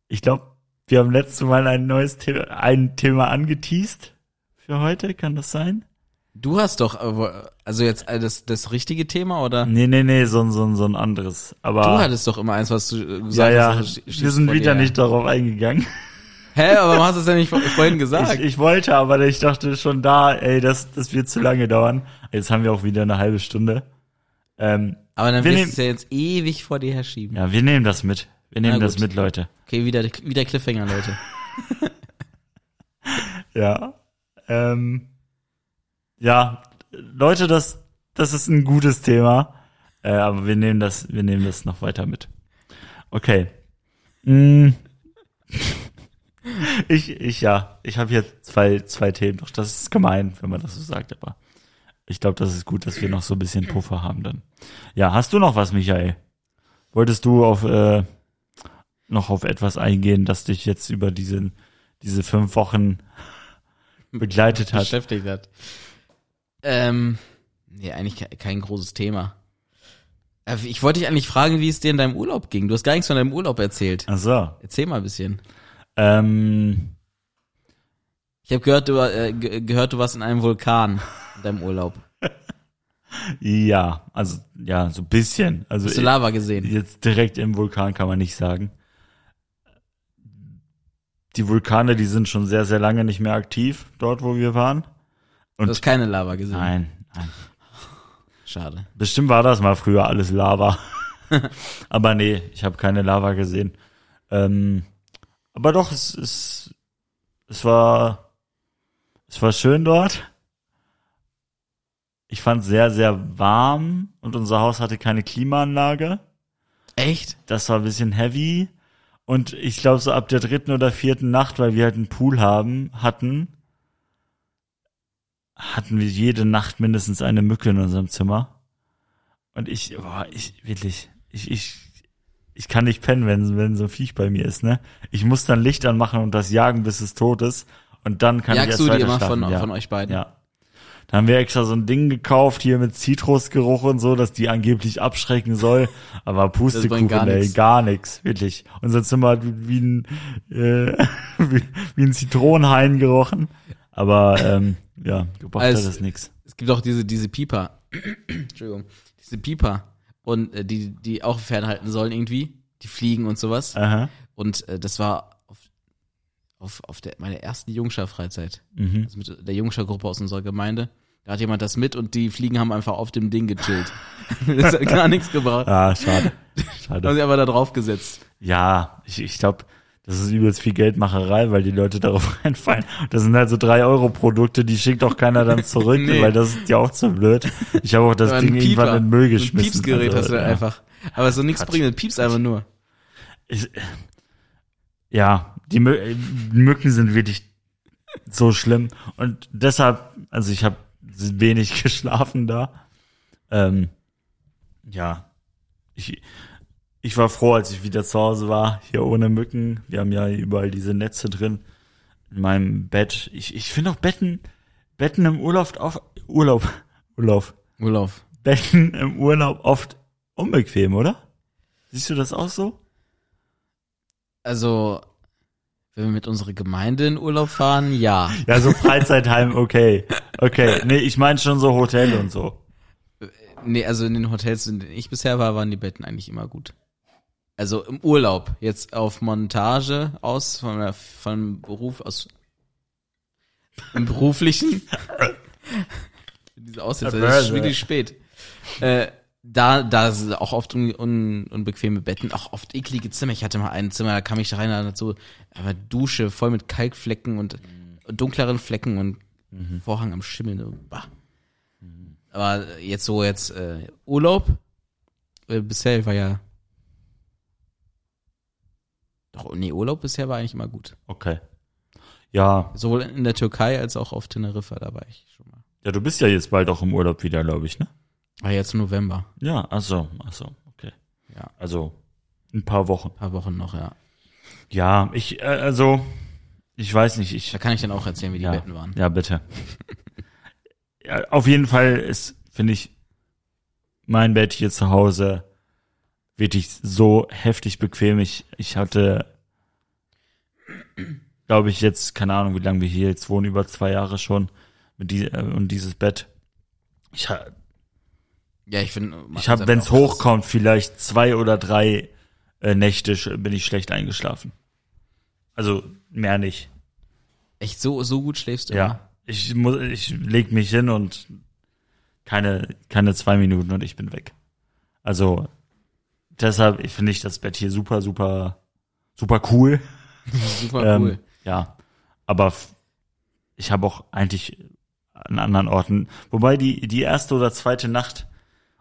Ich glaube, wir haben letztes Mal ein neues Thema, ein Thema angeteased für heute. Kann das sein? Du hast doch, äh, also jetzt äh, das, das richtige Thema oder? Nee, nee, nee, so, ein- so, ein- so ein anderes. Aber Du hattest doch immer eins, was du äh, ja, gesagt ja, hast. wir sind wieder nicht darauf eingegangen. Hä, aber warum hast du es ja nicht vor- vorhin gesagt? Ich, ich wollte, aber ich dachte schon da, ey, das, das wird zu lange dauern. Jetzt haben wir auch wieder eine halbe Stunde. Ähm, aber dann wir wirst du es ja jetzt ewig vor dir herschieben. ja, wir nehmen das mit. Wir nehmen das mit, Leute. Okay, wieder, wieder Cliffhanger, Leute. Ja. Ähm, ja, Leute, das, das ist ein gutes Thema. Äh, aber wir nehmen das, wir nehmen das noch weiter mit. Okay. Mm. Ich, ich, ja, ich habe hier zwei, zwei Themen noch. Das ist gemein, wenn man das so sagt, aber ich glaube, das ist gut, dass wir noch so ein bisschen Puffer haben dann. Ja, hast du noch was, Michael? Wolltest du auf, äh, noch auf etwas eingehen, das dich jetzt über diese, diese fünf Wochen begleitet hat? Beschäftigt hat. Ähm, nee, eigentlich ke- kein großes Thema. Äh, Ich wollte dich eigentlich fragen, wie es dir in deinem Urlaub ging. Du hast gar nichts von deinem Urlaub erzählt. Ach so. Erzähl mal ein bisschen. Ähm, Ich habe gehört, du, äh, ge- gehört, du warst in einem Vulkan in deinem Urlaub. ja, also ja, so ein bisschen. Also Hast du Lava gesehen? jetzt direkt im Vulkan kann man nicht sagen. Die Vulkane, die sind schon sehr, sehr lange nicht mehr aktiv, dort wo wir waren. Du Und hast keine Lava gesehen. nein, nein. Schade. Bestimmt war das mal früher alles Lava. aber nee, ich habe keine Lava gesehen. Ähm, aber doch, es, es, es war, es war schön dort. Ich fand sehr, sehr warm und unser Haus hatte keine Klimaanlage. Echt? Das war ein bisschen heavy. Und ich glaube, so ab der dritten oder vierten Nacht, weil wir halt einen Pool haben, hatten, hatten wir jede Nacht mindestens eine Mücke in unserem Zimmer. Und ich, boah, ich, wirklich, ich, ich, ich kann nicht pennen, wenn, wenn so ein Viech bei mir ist, ne? Ich muss dann Licht anmachen und das jagen, bis es tot ist. Und dann kann Jagst ich du erst die weiter immer von, ja. von euch beiden? Ja. Da haben wir extra so ein Ding gekauft, hier mit Zitrusgeruch und so, dass die angeblich abschrecken soll. Aber Pustekuchen, gar ey, nix. gar nix, wirklich. Unser Zimmer hat wie ein, äh, wie, wie ein Zitronenhain gerochen. Aber, ähm, ja, gebracht Als- hat das nix. Es gibt auch diese, diese Pieper. Entschuldigung. Diese Pieper. Und äh, die, die auch fernhalten sollen irgendwie. Die fliegen und sowas. Aha. Und äh, das war auf, auf, auf der, meiner ersten Jungschar-Freizeit. Mhm. Also mit der Jungschar-Gruppe aus unserer Gemeinde. Da hat jemand das mit und die Fliegen haben einfach auf dem Ding gechillt. das hat gar nichts gebraucht. Ah, schade. Da haben Schade. sie aber da drauf gesetzt. Ja, ich, ich glaube, das ist übelst viel Geldmacherei, weil die Leute darauf reinfallen. Das sind halt so drei Euro Produkte, die schickt auch keiner dann zurück, Nee. weil das ist ja auch zu blöd. Ich habe auch das Ding irgendwann in den Müll so ein geschmissen. Piepsgerät Also, hast du dann ja. einfach. Aber so nichts bringt, piepst einfach nur. Ich, ja, die, Mü Mücken sind wirklich so schlimm und deshalb, also ich habe wenig geschlafen da. Ähm, ja, ich, ich war froh, als ich wieder zu Hause war, hier ohne Mücken. Wir haben ja überall diese Netze drin in meinem Bett. Ich, ich finde auch Betten, Betten im Urlaub auf Urlaub, Urlaub, Urlaub. Betten im Urlaub oft unbequem, oder? Siehst du das auch so? Also, wenn wir mit unserer Gemeinde in Urlaub fahren, ja. Ja, so Freizeitheim, okay. Okay. Nee, ich meine schon so Hotel und so. Nee, also in den Hotels, in denen ich bisher war, waren die Betten eigentlich immer gut. Also im Urlaub, jetzt auf Montage aus, von der, vom Beruf aus Im beruflichen. Diese Aussätze, das ist wirklich spät. Äh, da, da sind auch oft un, un, unbequeme Betten, auch oft eklige Zimmer. Ich hatte mal ein Zimmer, da kam ich da rein, da so, aber Dusche voll mit Kalkflecken und dunkleren Flecken und Vorhang am Schimmeln. Bah. Aber jetzt so jetzt äh, Urlaub, äh, bisher war ja doch, nee, Urlaub bisher war eigentlich immer gut. Okay. Ja, Sowohl in der Türkei als auch auf Teneriffa, da war ich schon mal. ja, du bist ja jetzt bald auch im Urlaub wieder, glaube ich, ne? War jetzt im November. Ja, ach so, ach so, okay. Ja. Also ein paar Wochen. Ein paar Wochen noch, ja. Ja, ich, äh, also, ich weiß nicht, ich. Da kann ich dann auch erzählen, wie die ja, Betten waren. Ja, bitte. ja, auf jeden Fall ist, finde ich, mein Bett hier zu Hause wirklich so heftig bequem. Ich, ich hatte, glaube ich, jetzt, keine Ahnung, wie lange wir hier jetzt wohnen, über zwei Jahre schon mit die, äh, und dieses Bett. Ich, ha- Ja, ich finde. ich habe, wenn es hochkommt, vielleicht zwei oder drei äh, Nächte bin ich schlecht eingeschlafen. Also mehr nicht. Echt so, so gut schläfst du? Ja, ich muss, ich leg mich hin und keine, keine zwei Minuten und ich bin weg. Also deshalb finde ich das Bett hier super, super, super cool. Super cool. Ähm, ja, aber ich habe auch eigentlich an anderen Orten, wobei die die erste oder zweite Nacht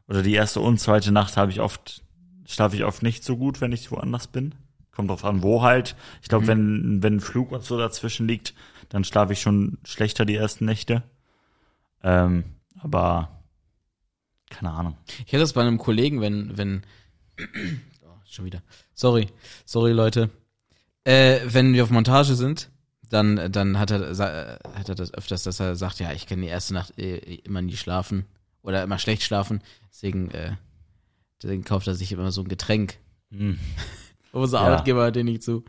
oder die erste und zweite Nacht habe ich oft schlafe ich oft nicht so gut, wenn ich woanders bin. Kommt drauf an, wo halt. Ich glaube, wenn wenn ein Flug und so dazwischen liegt, dann schlafe ich schon schlechter die ersten Nächte. Ähm, aber keine Ahnung. Ich hatte das bei einem Kollegen, wenn, wenn, oh, schon wieder. Sorry, sorry Leute. Äh, wenn wir auf Montage sind, dann, dann hat er, äh, hat er das öfters, dass er sagt, ja, ich kann die erste Nacht äh, immer nie schlafen oder immer schlecht schlafen. Deswegen, äh, deswegen kauft er sich immer so ein Getränk. Hm. Unser Ja. Arbeitgeber hört den nicht zu.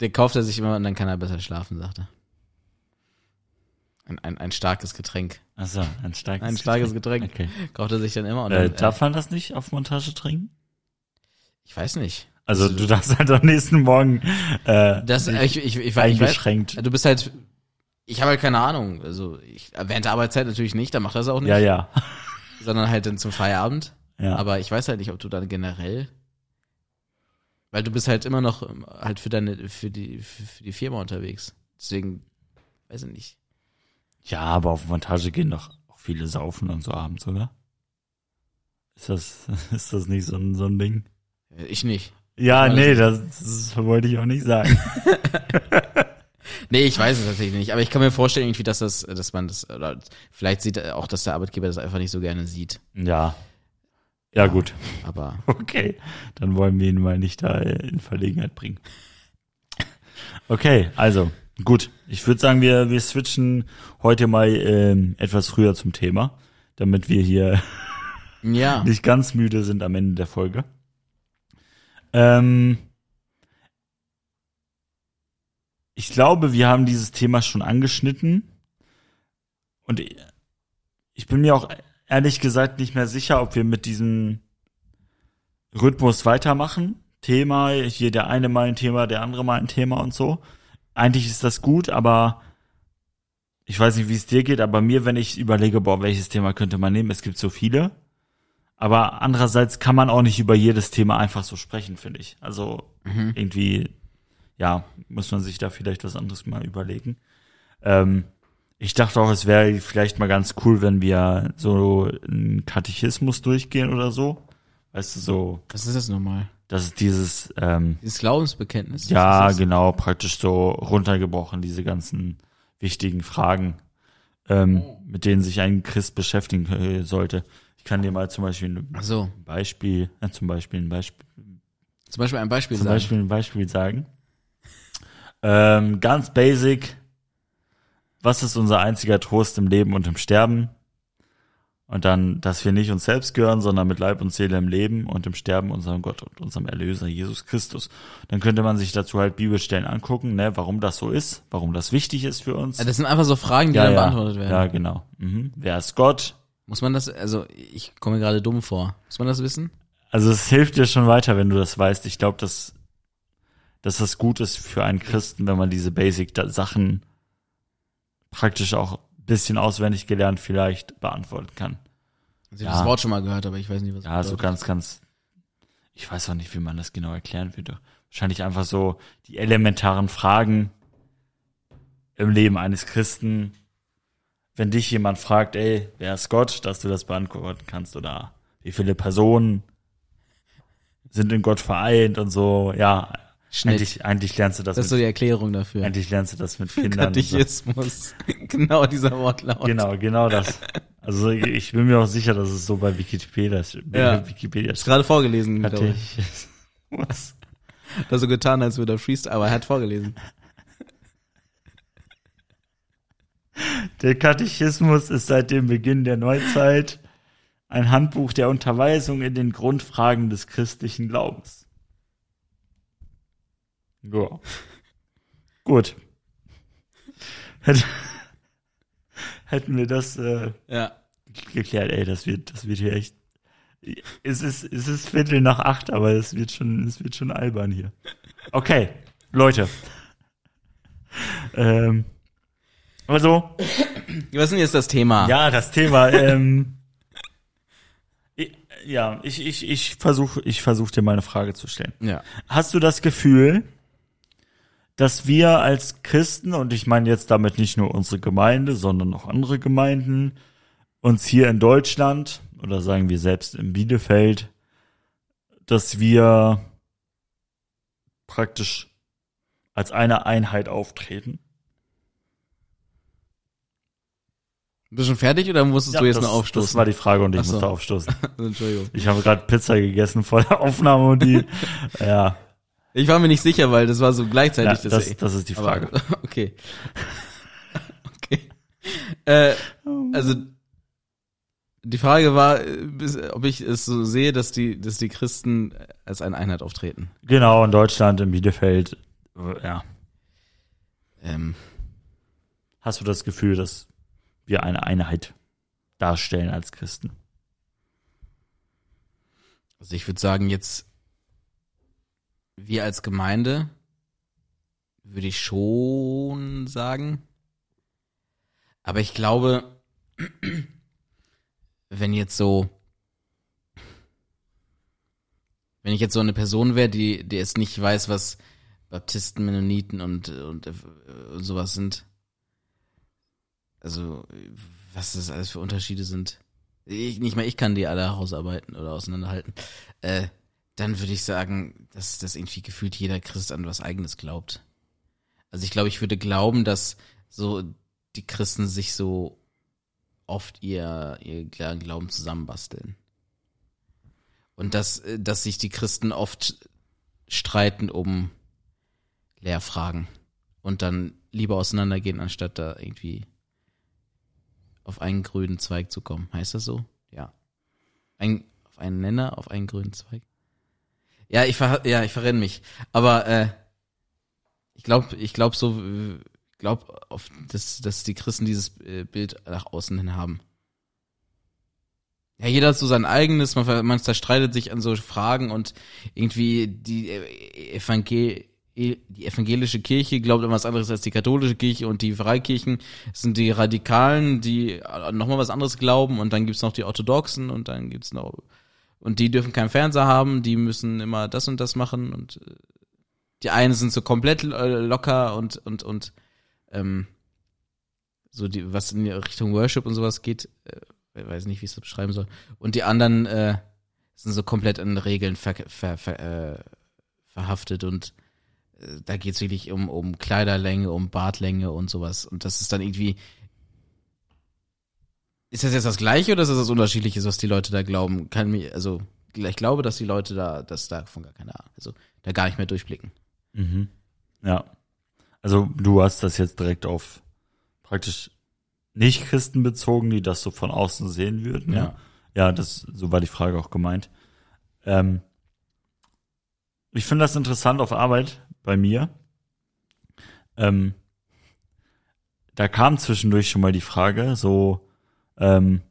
Den kauft er sich immer und dann kann er besser schlafen, sagt er. Ein, ein, ein starkes Getränk. Also ein starkes Ein starkes Getränk. Okay. Kauft er sich dann immer und Äh, dann, darf man das nicht auf Montage trinken? Ich weiß nicht. Also du darfst halt am nächsten Morgen äh, Das, ich, ich, ich, ich, weiß, eingeschränkt. du bist halt, ich habe halt keine Ahnung. Also ich, während der Arbeitszeit natürlich nicht, dann macht das auch nicht. ja, ja. Sondern halt dann zum Feierabend. ja. Aber ich weiß halt nicht, ob du dann generell, weil du bist halt immer noch ähm, halt für deine, für die, für, für die Firma unterwegs. Deswegen, weiß ich nicht. Ja, aber auf Montage gehen doch auch viele saufen und so abends, oder? Ist das, ist das nicht so ein, so ein Ding? Äh, Ich nicht. Ja, Alles nee, das, das wollte ich auch nicht sagen. Nee, ich weiß es tatsächlich nicht. Aber ich kann mir vorstellen, irgendwie, dass das, dass man das, oder vielleicht sieht er auch, dass der Arbeitgeber das einfach nicht so gerne sieht. ja. Ja, gut. Aber Okay. Dann wollen wir ihn mal nicht da in Verlegenheit bringen. Okay, also, gut. Ich würde sagen, wir, wir switchen heute mal ähm, etwas früher zum Thema, damit wir hier ja, nicht ganz müde sind am Ende der Folge. Ähm, ich glaube, wir haben dieses Thema schon angeschnitten. Und ich- bin mir auch ehrlich gesagt nicht mehr sicher, ob wir mit diesem Rhythmus weitermachen. Thema, hier der eine mal ein Thema, der andere mal ein Thema und so. Eigentlich ist das gut, aber ich weiß nicht, wie es dir geht, aber mir, wenn ich überlege, boah, welches Thema könnte man nehmen, es gibt so viele. Aber andererseits kann man auch nicht über jedes Thema einfach so sprechen, finde ich. Also irgendwie, ja, muss man sich da vielleicht was anderes mal überlegen. Ähm, ich dachte auch, es wäre vielleicht mal ganz cool, wenn wir so einen Katechismus durchgehen oder so. Weißt du, so, was ist das nochmal? das ist dieses, ähm, Dieses Glaubensbekenntnis? ja, genau, praktisch so runtergebrochen, diese ganzen wichtigen Fragen, ähm, mit denen sich ein Christ beschäftigen äh, sollte. Ich kann dir mal zum Beispiel ein so, Beispiel, äh, zum Beispiel ein Beispiel, zum Beispiel ein Beispiel zum sagen. Beispiel ein Beispiel sagen. Ähm, ganz basic. Was ist unser einziger Trost im Leben und im Sterben? Und dann, dass wir nicht uns selbst gehören, sondern mit Leib und Seele im Leben und im Sterben unserem Gott und unserem Erlöser Jesus Christus. Dann könnte man sich dazu halt Bibelstellen angucken, ne, warum das so ist, warum das wichtig ist für uns. Ja, Das sind einfach so Fragen, die ja, dann ja, beantwortet werden. ja, genau. Mhm. Wer ist Gott? Muss man das, also ich komme mir gerade dumm vor. Muss man das wissen? Also es hilft dir schon weiter, wenn du das weißt. Ich glaube, dass, dass das gut ist für einen Christen, wenn man diese Basic-Sachen praktisch auch ein bisschen auswendig gelernt vielleicht beantworten kann. Also ich habe das Wort schon mal gehört, aber ich weiß nicht, was Ja, so ganz, ganz, ich weiß auch nicht, wie man das genau erklären würde. Wahrscheinlich einfach so die elementaren Fragen im Leben eines Christen. Wenn dich jemand fragt, ey, wer ist Gott, dass du das beantworten kannst oder wie viele Personen sind in Gott vereint und so, ja. Schnitt. Eigentlich, eigentlich lernst du das, Das ist so mit, die Erklärung dafür. eigentlich lernst du das mit Kindern. so. Katechismus. genau dieser Wortlaut. Genau, genau das. Also ich bin mir auch sicher, dass es so bei Wikipedia, Ja. Wikipedia Ist gerade vorgelesen. Katechismus. Hat er so getan, als würde er freestyle, aber er hat vorgelesen. Der Katechismus ist seit dem Beginn der Neuzeit ein Handbuch der Unterweisung in den Grundfragen des christlichen Glaubens. Ja. Gut. Hätt- Hätten wir das äh, Ja. geklärt, ey, das wird, das wird hier echt. Es ist, es ist Viertel nach acht, aber es wird schon, es wird schon albern hier. Okay, Leute. Ähm, also, Was ist denn jetzt das Thema? ja, das Thema. Ähm, ich, ja, ich, ich, ich versuche ich versuch dir mal eine Frage zu stellen. Ja. Hast du das Gefühl, dass wir als Christen, und ich meine jetzt damit nicht nur unsere Gemeinde, sondern auch andere Gemeinden, uns hier in Deutschland oder sagen wir selbst in Bielefeld, dass wir praktisch als eine Einheit auftreten? Bist du schon fertig oder musstest du jetzt das, noch aufstoßen? Das war die Frage und ich so. musste aufstoßen. Entschuldigung. Ich habe gerade Pizza gegessen vor der Aufnahme und die, ja, Ich war mir nicht sicher, weil das war so ja gleichzeitig. das, das ist die Frage. Aber, okay. okay. Äh, also die Frage war, ob ich es so sehe, dass die, dass die Christen als eine Einheit auftreten. Genau, in Deutschland, in Bielefeld, ja. Ähm, Hast du das Gefühl, dass wir eine Einheit darstellen als Christen? also ich würde sagen, jetzt wir als Gemeinde würde ich schon sagen. Aber ich glaube, wenn jetzt so, wenn ich jetzt so eine Person wäre, die, die es nicht weiß, was Baptisten, Mennoniten und, und, äh, und sowas sind, also was das alles für Unterschiede sind. Ich, nicht mal ich kann die alle herausarbeiten oder auseinanderhalten. Äh, dann würde ich sagen, dass das irgendwie gefühlt jeder Christ an was eigenes glaubt. Also ich glaube, ich würde glauben, dass so die Christen sich so oft ihr, ihr Glauben zusammenbasteln. Und dass, dass sich die Christen oft streiten um Lehrfragen und dann lieber auseinandergehen, anstatt da irgendwie auf einen grünen Zweig zu kommen. Heißt das so? Ja. Ein, auf einen Nenner, auf einen grünen Zweig? Ja, ich ver ja, ich verrenne mich. Aber äh, ich glaube, ich glaube so, glaub, auf, dass, dass die Christen dieses äh, Bild nach außen hin haben. Ja, jeder hat so sein eigenes, man, man zerstreitet sich an so Fragen und irgendwie die äh, Evangel die evangelische Kirche glaubt an was anderes als die katholische Kirche und die Freikirchen sind die Radikalen, die nochmal was anderes glauben und dann gibt's noch die Orthodoxen und dann gibt's noch und die dürfen keinen Fernseher haben, die müssen immer das und das machen und äh, die einen sind so komplett äh, locker und und und ähm, so die was in Richtung Worship und sowas geht, äh, weiß nicht, wie ich es beschreiben soll. Und die anderen äh, sind so komplett an Regeln ver, ver, ver, äh, verhaftet und da geht's wirklich um, um Kleiderlänge, um Bartlänge und sowas. Und das ist dann irgendwie. Ist das jetzt das Gleiche oder ist das das Unterschiedliche, was die Leute da glauben? Kann mir, also, ich glaube, dass die Leute da, dass davon gar keine Ahnung, also da gar nicht mehr durchblicken. Mhm. Ja. Also du hast das jetzt direkt auf praktisch Nicht-Christen bezogen, die das so von außen sehen würden. ne? Ja. Ja, das, so war die Frage auch gemeint. Ähm, ich finde das interessant auf Arbeit bei mir. Ähm, da kam zwischendurch schon mal die Frage, so, ähm,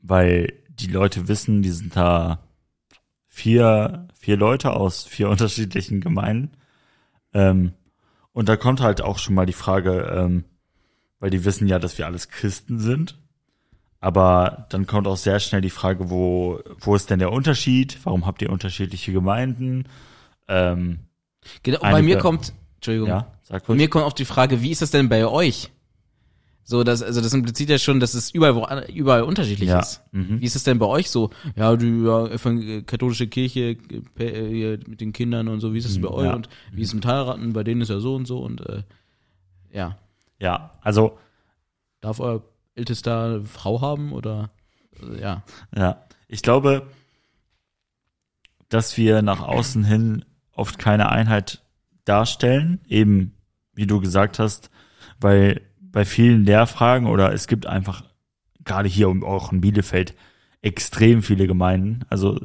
weil die Leute wissen, die sind da vier, vier Leute aus vier unterschiedlichen Gemeinden. Ähm, Und da kommt halt auch schon mal die Frage, ähm, weil die wissen ja, dass wir alles Christen sind. Aber dann kommt auch sehr schnell die Frage, wo, wo ist denn der Unterschied? Warum habt ihr unterschiedliche Gemeinden? Ähm, Genau, bei mir kommt, Entschuldigung, ja, sag bei mir kommt auch die Frage, wie ist das denn bei euch? So, das, also das impliziert ja schon, dass es überall, überall unterschiedlich Ja, ist. mhm. Wie ist es denn bei euch so? Ja, die ja, evangel- katholische Kirche äh, mit den Kindern und so, wie ist es bei euch? ja. Und wie ist es mit heiraten? Bei denen ist ja so und so und äh, ja. Ja, also, Darf euer Ältester Frau haben oder äh, ja. ja. Ich glaube, dass wir nach außen hin oft keine Einheit darstellen, eben wie du gesagt hast, weil bei vielen Lehrfragen oder es gibt einfach gerade hier um- auch in Bielefeld extrem viele Gemeinden. Also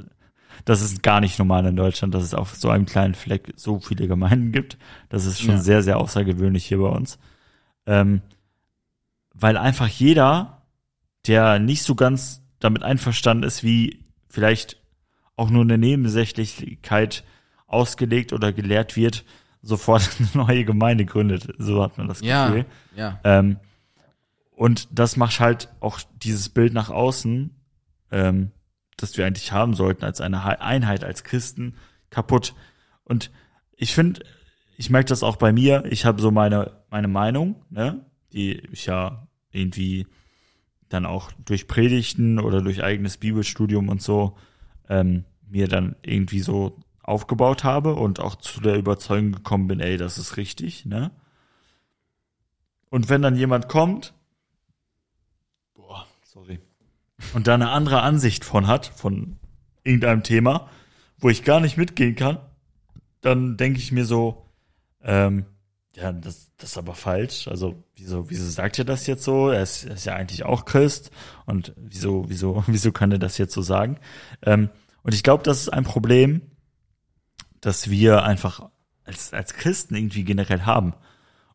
das ist gar nicht normal in Deutschland, dass es auf so einem kleinen Fleck so viele Gemeinden gibt. Das ist schon Ja. sehr, sehr außergewöhnlich hier bei uns. Ähm, weil einfach jeder, der nicht so ganz damit einverstanden ist, wie vielleicht auch nur eine Nebensächlichkeit ausgelegt oder gelehrt wird, sofort eine neue Gemeinde gründet. So hat man das Ja, Gefühl. ja. Ähm, und das macht halt auch dieses Bild nach außen, ähm, das wir eigentlich haben sollten als eine He- Einheit, als Christen, kaputt. Und ich finde, ich merke das auch bei mir, ich habe so meine, meine Meinung, ne, die ich ja irgendwie dann auch durch Predigten oder durch eigenes Bibelstudium und so ähm, mir dann irgendwie so aufgebaut habe und auch zu der Überzeugung gekommen bin, ey, das ist richtig, ne? Und wenn dann jemand kommt, boah, sorry, und da eine andere Ansicht von hat, von irgendeinem Thema, wo ich gar nicht mitgehen kann, dann denke ich mir so, ähm, ja, das, das ist aber falsch. Also, wieso, wieso sagt er das jetzt so? Er ist, er ist ja eigentlich auch Christ. Und wieso, wieso, wieso kann er das jetzt so sagen? Ähm, und ich glaube, das ist ein Problem, das wir einfach als, als Christen irgendwie generell haben.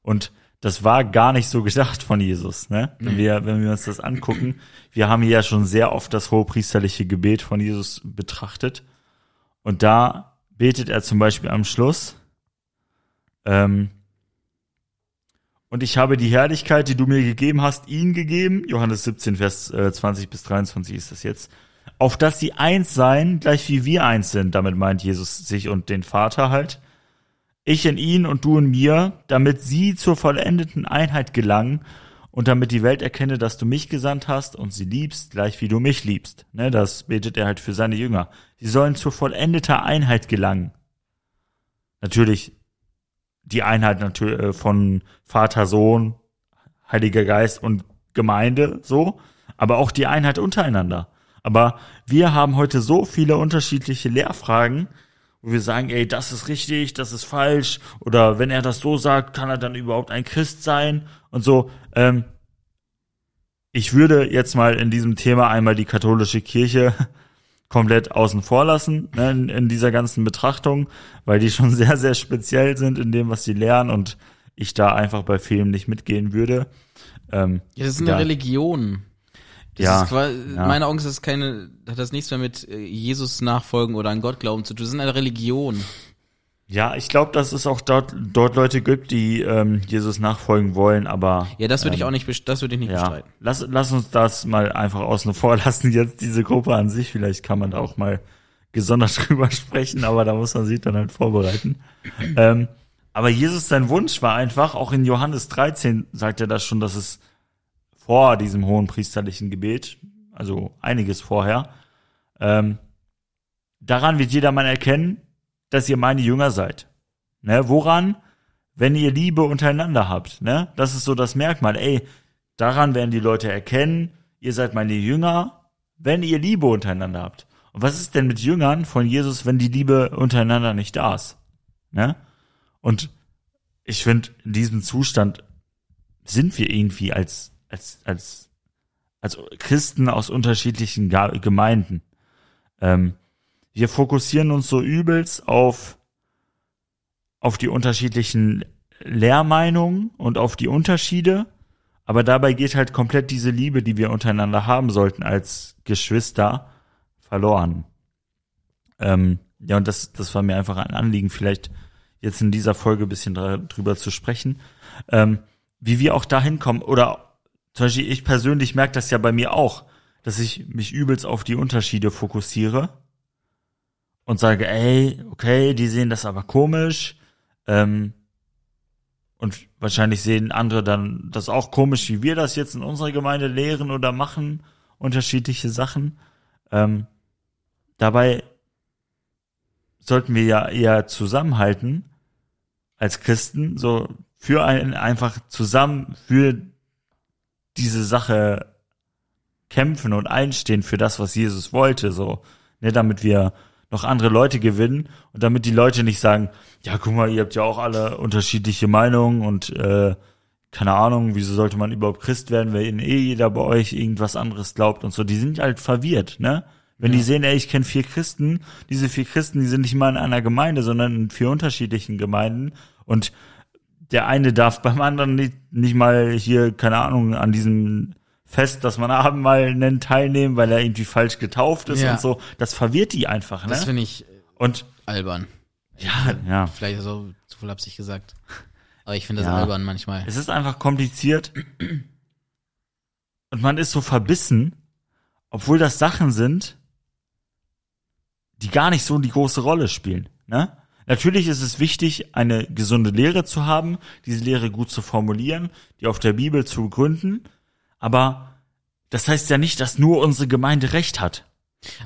Und das war gar nicht so gedacht von Jesus, ne? Wenn wir, wenn wir uns das angucken, wir haben hier ja schon sehr oft das hohepriesterliche Gebet von Jesus betrachtet. Und da betet er zum Beispiel am Schluss, ähm, und ich habe die Herrlichkeit, die du mir gegeben hast, ihnen gegeben. Johannes 17, Vers äh, 20 bis 23 ist das jetzt. Auf dass sie eins seien, gleich wie wir eins sind. Damit meint Jesus sich und den Vater halt. Ich in ihnen und du in mir, damit sie zur vollendeten Einheit gelangen und damit die Welt erkenne, dass du mich gesandt hast und sie liebst, gleich wie du mich liebst. Ne, das betet er halt für seine Jünger. Sie sollen zur vollendeter Einheit gelangen. Natürlich die Einheit äh, von Vater, Sohn, Heiliger Geist und Gemeinde so, aber auch die Einheit untereinander. Aber wir haben heute so viele unterschiedliche Lehrfragen, wo wir sagen, ey, das ist richtig, das ist falsch, oder wenn er das so sagt, kann er dann überhaupt ein Christ sein und so. Ähm, ich würde jetzt mal in diesem Thema einmal die katholische Kirche komplett außen vor lassen ne, in, in dieser ganzen Betrachtung, weil die schon sehr, sehr speziell sind in dem, was sie lernen und ich da einfach bei vielen nicht mitgehen würde. Ähm, Ja, das ist eine Ja. Religion. Das Ja, ist quasi, ja. in meiner Augen ist das keine, hat das nichts mehr mit äh, Jesus nachfolgen oder an Gott glauben zu tun. Das ist eine Religion. ja, ich glaube, dass es auch dort, dort Leute gibt, die ähm, Jesus nachfolgen wollen, aber Ja, das würde ich ähm, auch nicht, das würde ich nicht Ja, bestreiten. lass, lass uns das mal einfach außen vor lassen, jetzt diese Gruppe an sich. Vielleicht kann man da auch mal gesondert drüber sprechen, aber da muss man sich dann halt vorbereiten. ähm, aber Jesus, sein Wunsch war einfach, auch in Johannes 13 sagt er das schon, dass es vor diesem hohen priesterlichen Gebet, also einiges vorher, ähm, daran wird jedermann erkennen, dass ihr meine Jünger seid. Ne, woran? Wenn ihr Liebe untereinander habt, ne? Das ist so das Merkmal. Ey, daran werden die Leute erkennen, ihr seid meine Jünger, wenn ihr Liebe untereinander habt. Und was ist denn mit Jüngern von Jesus, wenn die Liebe untereinander nicht da ist? Ne? Und ich finde, in diesem Zustand sind wir irgendwie als, als, als, als Christen aus unterschiedlichen Gemeinden. Ähm, wir fokussieren uns so übelst auf, auf die unterschiedlichen Lehrmeinungen und auf die Unterschiede, aber dabei geht halt komplett diese Liebe, die wir untereinander haben sollten als Geschwister, verloren. Ähm, ja, und das, das war mir einfach ein Anliegen, vielleicht jetzt in dieser Folge bisschen drüber zu sprechen, ähm, wie wir auch dahin kommen. Oder zum Beispiel ich persönlich merke das ja bei mir auch, dass ich mich übelst auf die Unterschiede fokussiere und sage, ey, okay, die sehen das aber komisch. Ähm, und wahrscheinlich sehen andere dann das auch komisch, wie wir das jetzt in unserer Gemeinde lehren oder machen, unterschiedliche Sachen. Ähm, dabei sollten wir ja eher zusammenhalten als Christen, so für einen einfach zusammen für diese Sache kämpfen und einstehen für das, was Jesus wollte, so, ne, damit wir noch andere Leute gewinnen und damit die Leute nicht sagen, ja, guck mal, ihr habt ja auch alle unterschiedliche Meinungen und äh, keine Ahnung, wieso sollte man überhaupt Christ werden, wenn eh jeder bei euch irgendwas anderes glaubt und so. Die sind halt verwirrt, ne? Wenn ja. die sehen, ey, ich kenne vier Christen, diese vier Christen, die sind nicht mal in einer Gemeinde, sondern in vier unterschiedlichen Gemeinden und der eine darf beim anderen nicht, nicht mal hier, keine Ahnung, an diesem Fest, das man Abendmahl nennt, teilnehmen, weil er irgendwie falsch getauft ist ja. und so. Das verwirrt die einfach, ne? Das finde ich und albern. Ja, ja. Vielleicht so zu viel absichtlich gesagt. Aber ich finde das ja. albern manchmal. Es ist einfach kompliziert. Und man ist so verbissen, obwohl das Sachen sind, die gar nicht so die große Rolle spielen, ne? Natürlich ist es wichtig, eine gesunde Lehre zu haben, diese Lehre gut zu formulieren, die auf der Bibel zu gründen aber das heißt ja nicht, dass nur unsere Gemeinde Recht hat.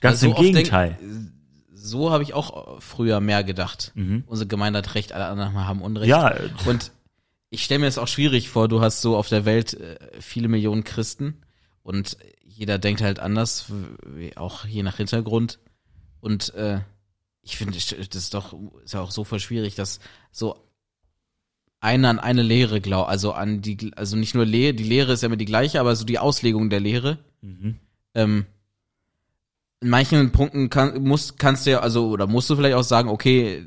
Ganz also im Gegenteil. Denk, so habe ich auch früher mehr gedacht. Mhm. Unsere Gemeinde hat Recht, alle anderen haben Unrecht. Ja. Und ich stelle mir das auch schwierig vor, du hast so auf der Welt äh, viele Millionen Christen und jeder denkt halt anders, auch je nach Hintergrund. Und äh, ich finde, das ist doch ist ja auch so voll schwierig, dass so einer an eine Lehre glaubt, also an die, also nicht nur Lehre, die Lehre ist ja immer die gleiche, aber so die Auslegung der Lehre. Mhm. Ähm, in manchen Punkten kann, musst, kannst du ja, also, oder musst du vielleicht auch sagen, okay,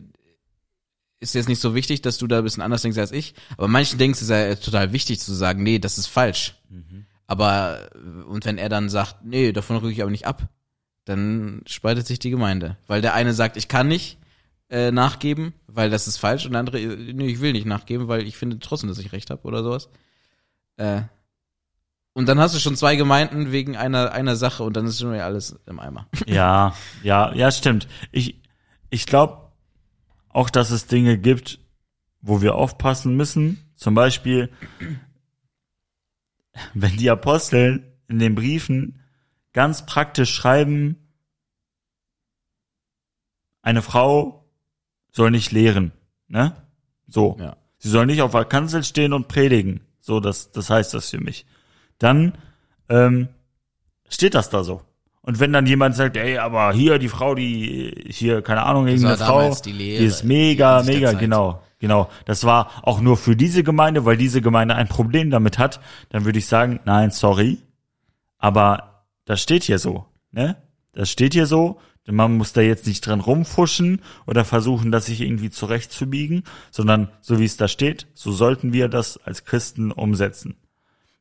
ist jetzt nicht so wichtig, dass du da ein bisschen anders denkst als ich. Aber manchen denkst ist ja total wichtig zu sagen, nee, das ist falsch. Mhm. Aber, und wenn er dann sagt, nee, davon rück ich aber nicht ab, dann spaltet sich die Gemeinde. Weil der eine sagt, ich kann nicht, äh, nachgeben, weil das ist falsch und der andere, nee, ich will nicht nachgeben, weil ich finde trotzdem, dass ich recht habe oder sowas. Äh, und dann hast du schon zwei Gemeinden wegen einer einer Sache und dann ist schon wieder alles im Eimer. Ja, ja, ja, stimmt. Ich ich glaube auch, dass es Dinge gibt, wo wir aufpassen müssen. Zum Beispiel, wenn die Apostel in den Briefen ganz praktisch schreiben, eine Frau soll nicht lehren, ne? So. Ja. Sie soll nicht auf der Kanzel stehen und predigen. So, das, das heißt das für mich. Dann ähm, steht das da so. Und wenn dann jemand sagt, ey, aber hier die Frau, die hier, keine Ahnung, irgendeine Frau, die, Lehre, die ist mega, die mega, genau, genau. Das war auch nur für diese Gemeinde, weil diese Gemeinde ein Problem damit hat, dann würde ich sagen, nein, sorry. Aber das steht hier so, ne? Das steht hier so, man muss da jetzt nicht dran rumfuschen oder versuchen, das sich irgendwie zurechtzubiegen, sondern so wie es da steht, so sollten wir das als Christen umsetzen.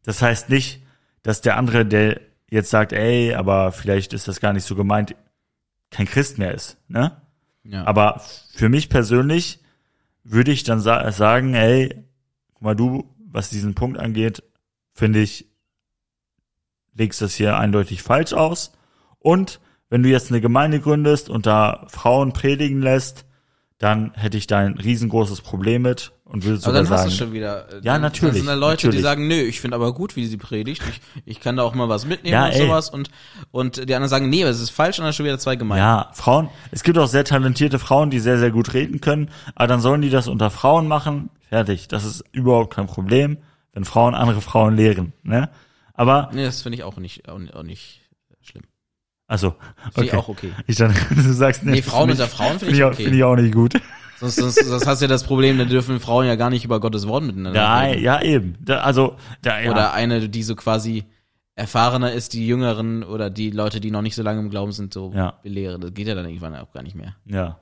Das heißt nicht, dass der andere, der jetzt sagt, ey, aber vielleicht ist das gar nicht so gemeint, kein Christ mehr ist, ne? Ja. Aber für mich persönlich würde ich dann sa sagen, ey, guck mal du, was diesen Punkt angeht, finde ich, legst das hier eindeutig falsch aus und wenn du jetzt eine Gemeinde gründest und da Frauen predigen lässt, dann hätte ich da ein riesengroßes Problem mit und würde sogar aber dann sagen. Hast du schon wieder, äh, ja, natürlich. Das sind da Leute, natürlich. die sagen, nö, ich finde aber gut, wie sie predigt. Ich, ich kann da auch mal was mitnehmen ja, und ey. sowas. Und, und die anderen sagen, nee, das ist falsch und dann schon wieder zwei Gemeinden. Ja, Frauen, es gibt auch sehr talentierte Frauen, die sehr, sehr gut reden können, aber dann sollen die das unter Frauen machen. Fertig. Das ist überhaupt kein Problem, wenn Frauen andere Frauen lehren, ne? Aber. Nee, das finde ich auch nicht, auch nicht also, okay. Finde ich auch okay. Ich dann, du sagst, nee, nee Frauen unter Frauen finde find ich, okay. Finde ich auch nicht gut. Sonst, sonst, sonst hast du ja das Problem, dann dürfen Frauen ja gar nicht über Gottes Wort miteinander ja, reden. Ja, eben. Da, also, da, ja. Oder eine, die so quasi erfahrener ist, die Jüngeren oder die Leute, die noch nicht so lange im Glauben sind, so ja. belehren. Das geht ja dann irgendwann auch gar nicht mehr. Ja.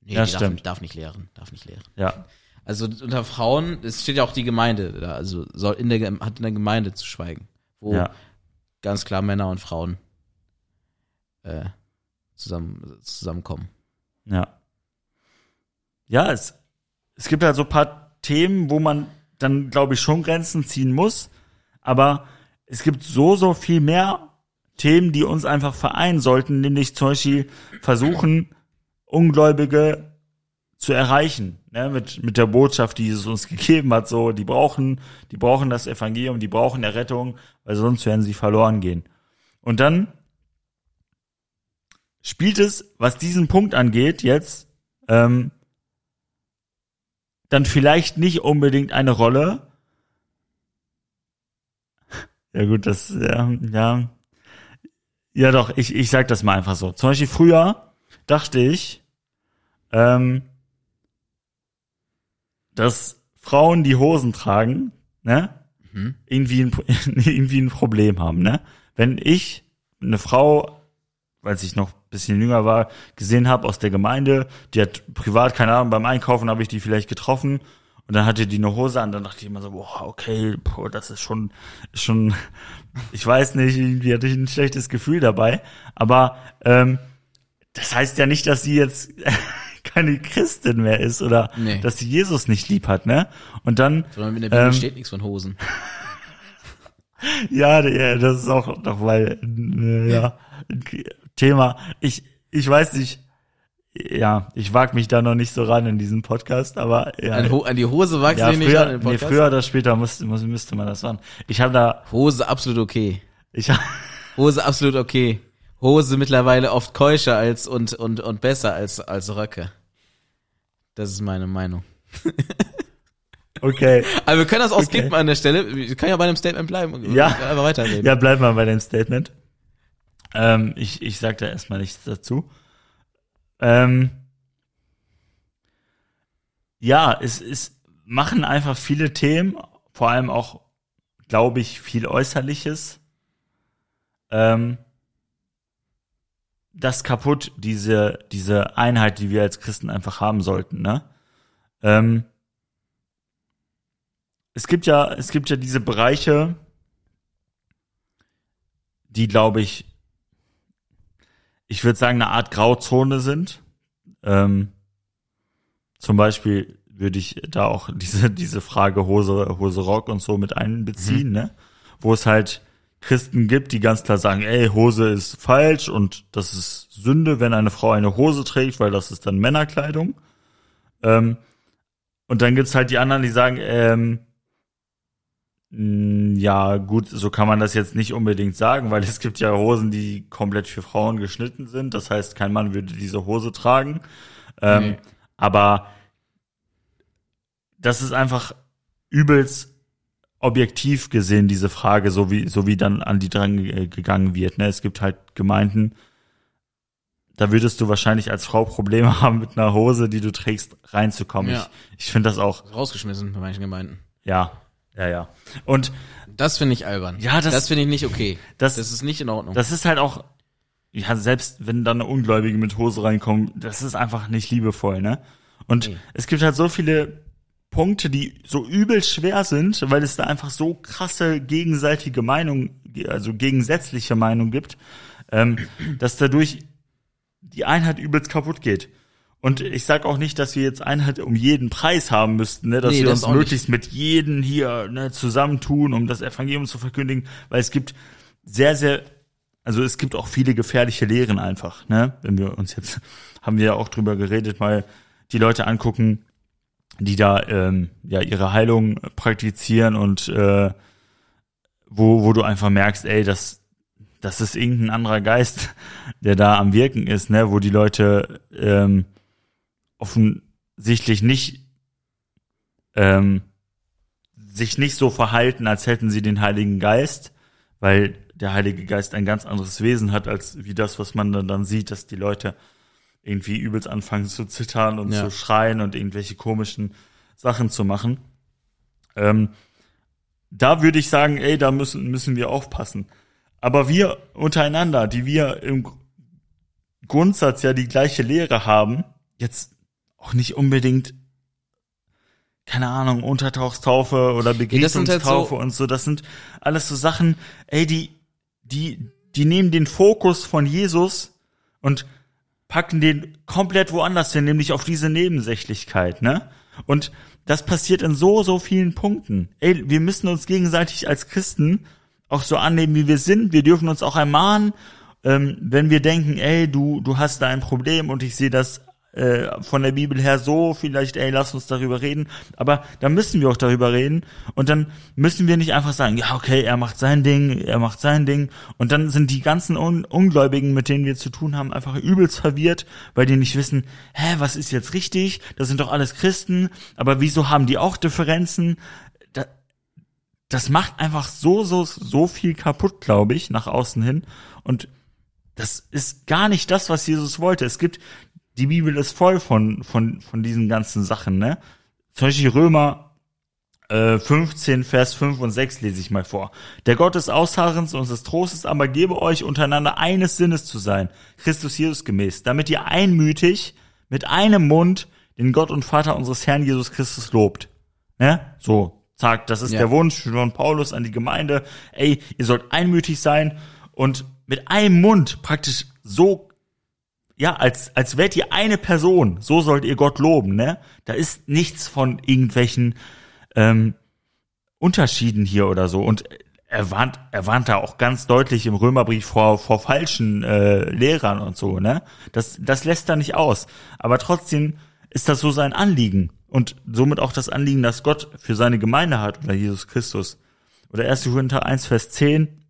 Nee, ja, stimmt. Darf, darf nicht lehren, darf nicht lehren. Ja. Also unter Frauen, es steht ja auch die Gemeinde da, also soll in der hat in der Gemeinde zu schweigen, wo ja. ganz klar Männer und Frauen äh, zusammen, zusammenkommen. Ja. Ja, es, es gibt halt so paar Themen, wo man dann, glaube ich, schon Grenzen ziehen muss. Aber es gibt so, so viel mehr Themen, die uns einfach vereinen sollten, nämlich zum Beispiel versuchen, Ungläubige zu erreichen, ne, mit, mit der Botschaft, die Jesus uns gegeben hat, so, die brauchen, die brauchen das Evangelium, die brauchen Errettung, weil sonst werden sie verloren gehen. Und dann spielt es, was diesen Punkt angeht, jetzt, ähm, dann vielleicht nicht unbedingt eine Rolle. Ja gut, das, ja, ja, ja doch, ich, ich sag das mal einfach so. Zum Beispiel früher dachte ich, ähm, dass Frauen, die Hosen tragen, ne, mhm. irgendwie, ein, irgendwie ein Problem haben, ne? Wenn ich eine Frau, als ich noch bisschen jünger war, gesehen habe aus der Gemeinde, die hat privat, keine Ahnung, beim Einkaufen habe ich die vielleicht getroffen und dann hatte die eine Hose an, dann dachte ich immer so, boah, okay, boah, das ist schon, schon, ich weiß nicht, irgendwie hatte ich ein schlechtes Gefühl dabei, aber ähm, das heißt ja nicht, dass sie jetzt keine Christin mehr ist oder nee. dass sie Jesus nicht lieb hat, ne? Und dann. Sondern in der Bibel ähm, steht nichts von Hosen. ja, ja, das ist auch noch weil äh, ja Thema. Ich ich weiß nicht. Ja, ich wag mich da noch nicht so ran in diesem Podcast, aber ja. An, an die Hose wagst ja, du nicht ran im Podcast? Nee, früher oder später muss, muss, müsste man das machen. Ich habe da Hose absolut okay. Ich Hose absolut okay. Hose mittlerweile oft keuscher als und und und besser als als Röcke. Das ist meine Meinung. Okay. Aber wir können das auch okay. skippen an der Stelle. Ich kann ja bei einem Statement bleiben. Ja. Einfach weiterreden. Ja, bleib mal bei dem Statement. Ähm, ich, ich sag da erstmal nichts dazu. Ähm, ja, es, es machen einfach viele Themen, vor allem auch, glaube ich, viel Äußerliches. Ähm, das kaputt, diese, diese Einheit, die wir als Christen einfach haben sollten, ne? Ähm, es gibt ja, es gibt ja diese Bereiche, die, glaube ich, ich würde sagen, eine Art Grauzone sind. Ähm, zum Beispiel würde ich da auch diese, diese Frage Hose, Hose Rock und so mit einbeziehen, mhm. ne? Wo es halt Christen gibt, die ganz klar sagen, ey, Hose ist falsch und das ist Sünde, wenn eine Frau eine Hose trägt, weil das ist dann Männerkleidung. Ähm, und dann gibt's halt die anderen, die sagen, ähm, hm, ja, gut, so kann man das jetzt nicht unbedingt sagen, weil es gibt ja Hosen, die komplett für Frauen geschnitten sind. Das heißt, kein Mann würde diese Hose tragen. Ähm, nee. Aber das ist einfach übelst objektiv gesehen, diese Frage, so wie, so wie dann an die dran gegangen wird. Ne? Es gibt halt Gemeinden, da würdest du wahrscheinlich als Frau Probleme haben, mit einer Hose, die du trägst, reinzukommen. Ja. Ich, ich finde das auch. Rausgeschmissen bei manchen Gemeinden. Ja, ja, ja. Und das finde ich albern. Ja, das, das finde ich nicht okay. Das, das ist nicht in Ordnung. Das ist halt auch, ja, selbst wenn dann eine Ungläubige mit Hose reinkommt, das ist einfach nicht liebevoll, ne? Und nee. es gibt halt so viele Punkte, die so übel schwer sind, weil es da einfach so krasse gegenseitige Meinung, also gegensätzliche Meinung gibt, ähm, dass dadurch die Einheit übelst kaputt geht. Und ich sag auch nicht, dass wir jetzt Einheit um jeden Preis haben müssten, ne? dass nee, wir das uns möglichst nicht. mit jedem hier ne, zusammentun, um das Evangelium zu verkündigen, weil es gibt sehr, sehr, also es gibt auch viele gefährliche Lehren einfach, ne? Wenn wir uns jetzt, haben wir ja auch drüber geredet, mal die Leute angucken, die da ähm, ja ihre Heilung praktizieren und äh, wo, wo du einfach merkst, ey, das, das ist irgendein anderer Geist, der da am Wirken ist, ne, wo die Leute ähm, offensichtlich nicht ähm, sich nicht so verhalten, als hätten sie den Heiligen Geist, weil der Heilige Geist ein ganz anderes Wesen hat, als wie das, was man dann, dann sieht, dass die Leute irgendwie übelst anfangen zu zittern und ja. zu schreien und irgendwelche komischen Sachen zu machen. Ähm, da würde ich sagen, ey, da müssen, müssen wir aufpassen. Aber wir untereinander, die wir im Grundsatz ja die gleiche Lehre haben, jetzt auch nicht unbedingt, keine Ahnung, Untertauchstaufe oder Begegnungstaufe halt so und so. Das sind alles so Sachen, ey, die, die, die nehmen den Fokus von Jesus und packen den komplett woanders hin, nämlich auf diese Nebensächlichkeit, ne? Und das passiert in so, so vielen Punkten. Ey, wir müssen uns gegenseitig als Christen auch so annehmen, wie wir sind. Wir dürfen uns auch ermahnen, ähm, wenn wir denken, ey, du, du hast da ein Problem und ich sehe das äh, von der Bibel her so, vielleicht, ey, lass uns darüber reden. Aber da müssen wir auch darüber reden. Und dann müssen wir nicht einfach sagen, ja, okay, er macht sein Ding, er macht sein Ding. Und dann sind die ganzen Un Ungläubigen, mit denen wir zu tun haben, einfach übelst verwirrt, weil die nicht wissen, hä, was ist jetzt richtig? Das sind doch alles Christen. Aber wieso haben die auch Differenzen? Da, das macht einfach so, so, so viel kaputt, glaube ich, nach außen hin. Und das ist gar nicht das, was Jesus wollte. Es gibt die Bibel ist voll von, von, von diesen ganzen Sachen, ne? Zum Beispiel Römer äh, 15, Vers 5 und 6 lese ich mal vor. Der Gott des Ausharrens und des Trostes aber gebe euch untereinander eines Sinnes zu sein, Christus Jesus gemäß, damit ihr einmütig mit einem Mund den Gott und Vater unseres Herrn Jesus Christus lobt. Ne? So, sagt, das ist ja. der Wunsch von Paulus an die Gemeinde. Ey, ihr sollt einmütig sein und mit einem Mund praktisch so ja, als, als wärt ihr eine Person, so sollt ihr Gott loben, ne? Da ist nichts von irgendwelchen ähm, Unterschieden hier oder so. Und er warnt, er warnt da auch ganz deutlich im Römerbrief vor, vor falschen äh, Lehrern und so, ne? Das, das lässt er nicht aus. Aber trotzdem ist das so sein Anliegen. Und somit auch das Anliegen, das Gott für seine Gemeinde hat, oder Jesus Christus. Oder 1. Korinther 1, Vers 10.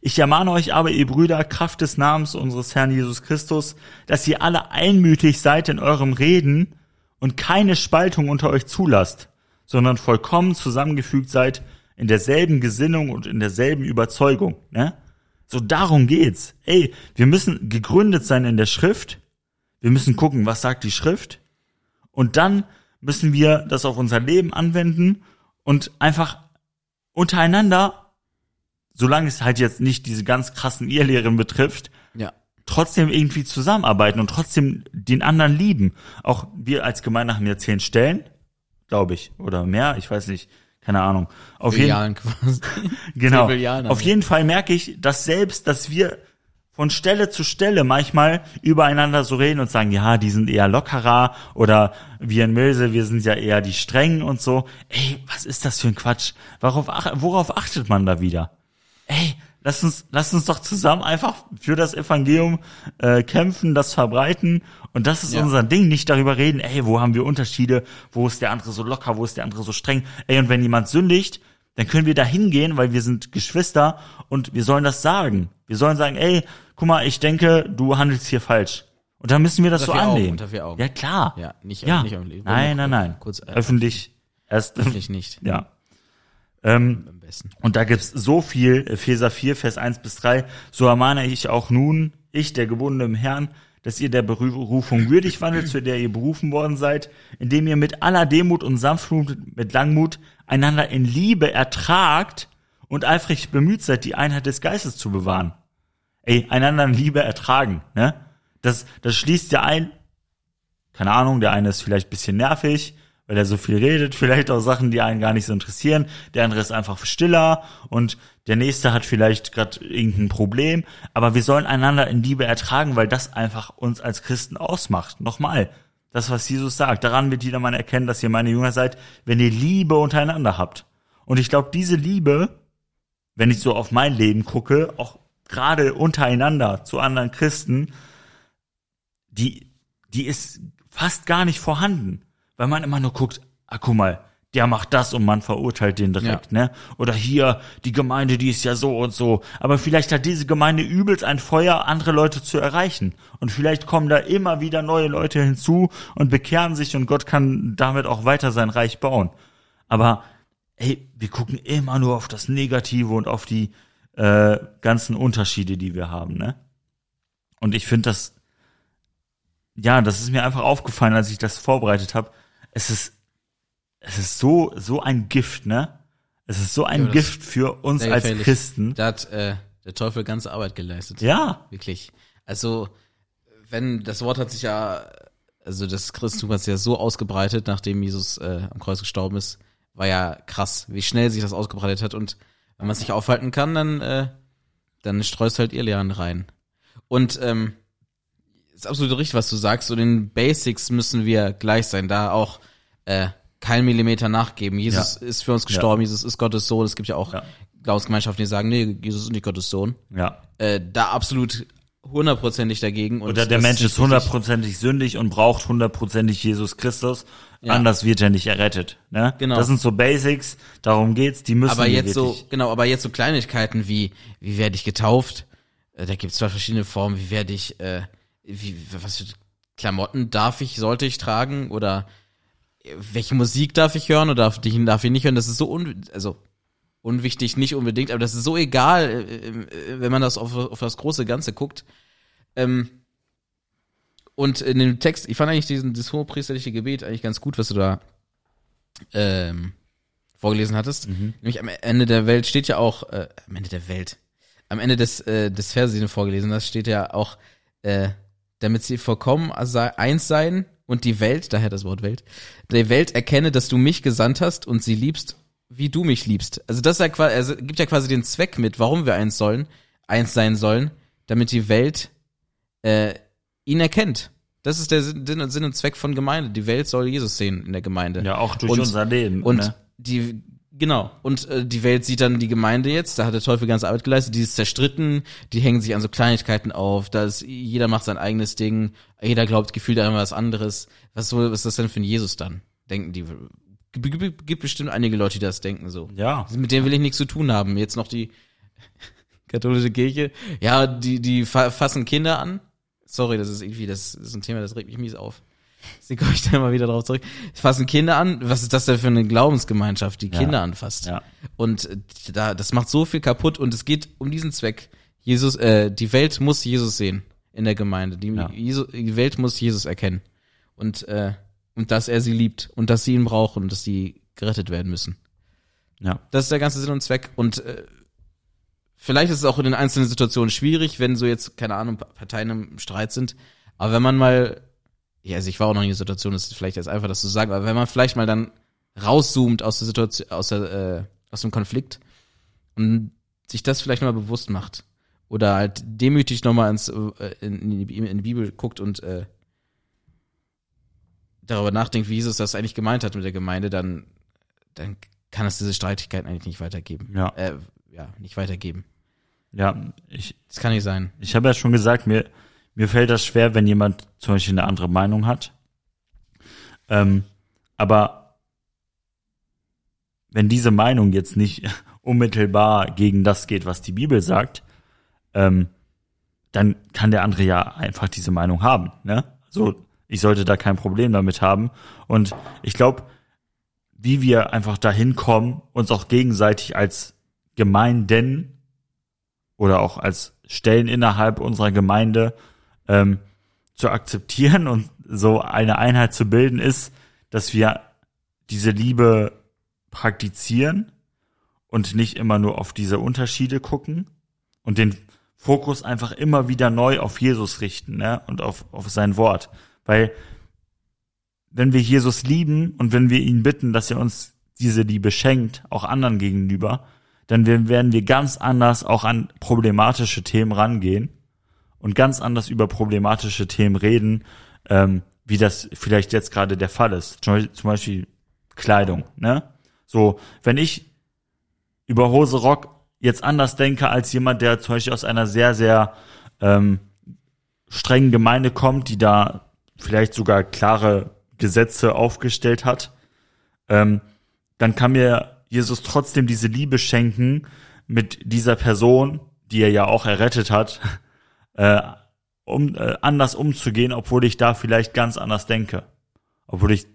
Ich ermahne euch aber, ihr Brüder, Kraft des Namens unseres Herrn Jesus Christus, dass ihr alle einmütig seid in eurem Reden und keine Spaltung unter euch zulasst, sondern vollkommen zusammengefügt seid in derselben Gesinnung und in derselben Überzeugung. Ne? So darum geht's. Ey, wir müssen gegründet sein in der Schrift. Wir müssen gucken, was sagt die Schrift. Und dann müssen wir das auf unser Leben anwenden und einfach untereinander solange es halt jetzt nicht diese ganz krassen Irrlehren betrifft, ja. trotzdem irgendwie zusammenarbeiten und trotzdem den anderen lieben. Auch wir als Gemeinde haben ja zehn Stellen, glaube ich, oder mehr, ich weiß nicht, keine Ahnung. Auf jeden, quasi. genau. Auf jeden Fall merke ich, dass selbst, dass wir von Stelle zu Stelle manchmal übereinander so reden und sagen, ja, die sind eher lockerer oder wir in Milse, wir sind ja eher die strengen und so. Ey, was ist das für ein Quatsch? Worauf, worauf achtet man da wieder? Ey, lass uns, lass uns doch zusammen einfach für das Evangelium äh, kämpfen, das verbreiten. Und das ist ja. unser Ding, nicht darüber reden, ey, wo haben wir Unterschiede, wo ist der andere so locker, wo ist der andere so streng. Ey, und wenn jemand sündigt, dann können wir da hingehen, weil wir sind Geschwister und wir sollen das sagen. Wir sollen sagen, ey, guck mal, ich denke, du handelst hier falsch. Und dann müssen wir das so annehmen. Augen, Ja, klar. Ja, nicht, ja. nicht Nein, nein, nein. Kurz, äh, öffentlich. Erst öffentlich nicht. Ja. Ähm, und da gibt's so viel, Epheser 4, Vers 1 bis 3, so ermahne ich auch nun, ich, der Gebundene im Herrn, dass ihr der Berufung würdig wandelt, zu der ihr berufen worden seid, indem ihr mit aller Demut und Sanftmut, mit Langmut einander in Liebe ertragt und eifrig bemüht seid, die Einheit des Geistes zu bewahren. Ey, einander in Liebe ertragen, ne? Das, das schließt ja ein, keine Ahnung, der eine ist vielleicht bisschen nervig, weil er so viel redet, vielleicht auch Sachen, die einen gar nicht so interessieren. Der andere ist einfach stiller und der nächste hat vielleicht gerade irgendein Problem. Aber wir sollen einander in Liebe ertragen, weil das einfach uns als Christen ausmacht. Nochmal, das, was Jesus sagt. Daran wird jedermann erkennen, dass ihr meine Jünger seid, wenn ihr Liebe untereinander habt. Und ich glaube, diese Liebe, wenn ich so auf mein Leben gucke, auch gerade untereinander zu anderen Christen, die, die ist fast gar nicht vorhanden weil man immer nur guckt, ah, guck mal, der macht das und man verurteilt den direkt, ja. ne? Oder hier, die Gemeinde, die ist ja so und so. Aber vielleicht hat diese Gemeinde übelst ein Feuer, andere Leute zu erreichen. Und vielleicht kommen da immer wieder neue Leute hinzu und bekehren sich und Gott kann damit auch weiter sein Reich bauen. Aber, ey, wir gucken immer nur auf das Negative und auf die äh, ganzen Unterschiede, die wir haben, ne? Und ich finde das, ja, das ist mir einfach aufgefallen, als ich das vorbereitet habe es ist, es ist so, so ein Gift, ne? Es ist so ein ja, Gift für uns als gefährlich. Christen. Da hat äh, der Teufel ganze Arbeit geleistet. Ja. Wirklich. Also, wenn, das Wort hat sich ja, also das Christentum hat sich ja so ausgebreitet, nachdem Jesus äh, am Kreuz gestorben ist, war ja krass, wie schnell sich das ausgebreitet hat. Und wenn man es nicht aufhalten kann, dann, äh, dann streust halt Irrlehren rein. Und ähm, ist absolut richtig, was du sagst. So den Basics müssen wir gleich sein. Da auch äh, kein Millimeter nachgeben. Jesus ist für uns gestorben, Jesus ist Gottes Sohn. Es gibt ja auch Ja. Glaubensgemeinschaften, die sagen, nee, Jesus ist nicht Gottes Sohn. Ja. Äh, da absolut hundertprozentig dagegen. Und Oder der Mensch ist hundertprozentig sündig und braucht hundertprozentig Jesus Christus. Ja. Anders wird er nicht errettet. Ne? Genau. Das sind so Basics, darum geht's, die müssen Aber jetzt so, genau, aber jetzt so Kleinigkeiten wie, wie werde ich getauft? Äh, da gibt es zwei verschiedene Formen. Wie werde ich, äh, wie, was für Klamotten darf ich, sollte ich tragen? Oder äh, welche Musik darf ich hören oder darf ich, darf ich nicht hören? Das ist so un, also unwichtig, nicht unbedingt, aber das ist so egal, äh, äh, wenn man das auf, auf das große Ganze guckt. Ähm, und in dem Text, ich fand eigentlich diesen, dieses hohepriesterliche Gebet eigentlich ganz gut, was du da ähm, vorgelesen hattest. Nämlich am Ende der Welt steht ja auch, äh, am Ende der Welt, am Ende des, äh, des Verses, den du vorgelesen hast, steht ja auch, äh, damit sie vollkommen eins seien und die Welt, daher das Wort Welt, die Welt erkenne, dass du mich gesandt hast und sie liebst, wie du mich liebst. Also das ja quasi, also gibt ja quasi den Zweck mit, warum wir eins sollen, eins sein sollen, damit die Welt äh, ihn erkennt. Das ist der Sinn und Sinn und Zweck von Gemeinde. Die Welt soll Jesus sehen in der Gemeinde. Ja, auch durch Und- unser Leben. Und ne? die, genau, und äh, die Welt sieht dann die Gemeinde jetzt, da hat der Teufel ganze Arbeit geleistet, die ist zerstritten, die hängen sich an so Kleinigkeiten auf, da ist, jeder macht sein eigenes Ding, jeder glaubt gefühlt an was anderes. Was soll, was ist das denn für ein Jesus dann? Denken die, gibt, bestimmt einige Leute, die das denken so. Ja. Mit denen will ich nichts zu tun haben. Jetzt noch die katholische Kirche. Ja, die, die fa fassen Kinder an. Sorry, das ist irgendwie, das ist ein Thema, das regt mich mies auf. Deswegen komme ich da immer wieder drauf zurück. Fassen Kinder an. Was ist das denn für eine Glaubensgemeinschaft, die Ja. Kinder anfasst? Ja. Und äh, da, das macht so viel kaputt und es geht um diesen Zweck. Jesus, äh, die Welt muss Jesus sehen in der Gemeinde. Die, Ja. Jesus, die Welt muss Jesus erkennen. Und, äh, und dass er sie liebt und dass sie ihn brauchen und dass sie gerettet werden müssen. Ja. Das ist der ganze Sinn und Zweck. Und äh, vielleicht ist es auch in den einzelnen Situationen schwierig, wenn so jetzt, keine Ahnung, Pa- Parteien im Streit sind. Aber wenn man mal, ja, also ich war auch noch in der Situation, das ist vielleicht jetzt einfach das zu sagen, aber wenn man vielleicht mal dann rauszoomt aus der Situation, aus der, äh, aus dem Konflikt und sich das vielleicht nochmal bewusst macht. Oder halt demütig nochmal ins, äh, in, in, die, in die Bibel guckt und äh, darüber nachdenkt, wie Jesus das eigentlich gemeint hat mit der Gemeinde, dann, dann kann es diese Streitigkeiten eigentlich nicht weitergeben. Ja. Äh, ja, nicht weitergeben. Ja, ich, Das kann nicht sein. ich habe ja schon gesagt, mir, mir fällt das schwer, wenn jemand zum Beispiel eine andere Meinung hat. Ähm, aber wenn diese Meinung jetzt nicht unmittelbar gegen das geht, was die Bibel sagt, ähm, dann kann der andere ja einfach diese Meinung haben. Ne? So, ich sollte da kein Problem damit haben. Und ich glaube, wie wir einfach dahin kommen, uns auch gegenseitig als Gemeinden oder auch als Stellen innerhalb unserer Gemeinde ähm, zu akzeptieren und so eine Einheit zu bilden, ist, dass wir diese Liebe praktizieren und nicht immer nur auf diese Unterschiede gucken und den Fokus einfach immer wieder neu auf Jesus richten ne? und auf, auf sein Wort. Weil wenn wir Jesus lieben und wenn wir ihn bitten, dass er uns diese Liebe schenkt, auch anderen gegenüber, dann werden wir ganz anders auch an problematische Themen rangehen und ganz anders über problematische Themen reden, ähm, wie das vielleicht jetzt gerade der Fall ist. Zum Beispiel- Kleidung, ne? So, wenn ich über Hose Rock jetzt anders denke als jemand, der zum Beispiel aus einer sehr, sehr ähm, strengen Gemeinde kommt, die da vielleicht sogar klare Gesetze aufgestellt hat, ähm, dann kann mir Jesus trotzdem diese Liebe schenken mit dieser Person, die er ja auch errettet hat, äh, um äh, anders umzugehen, obwohl ich da vielleicht ganz anders denke. Obwohl ich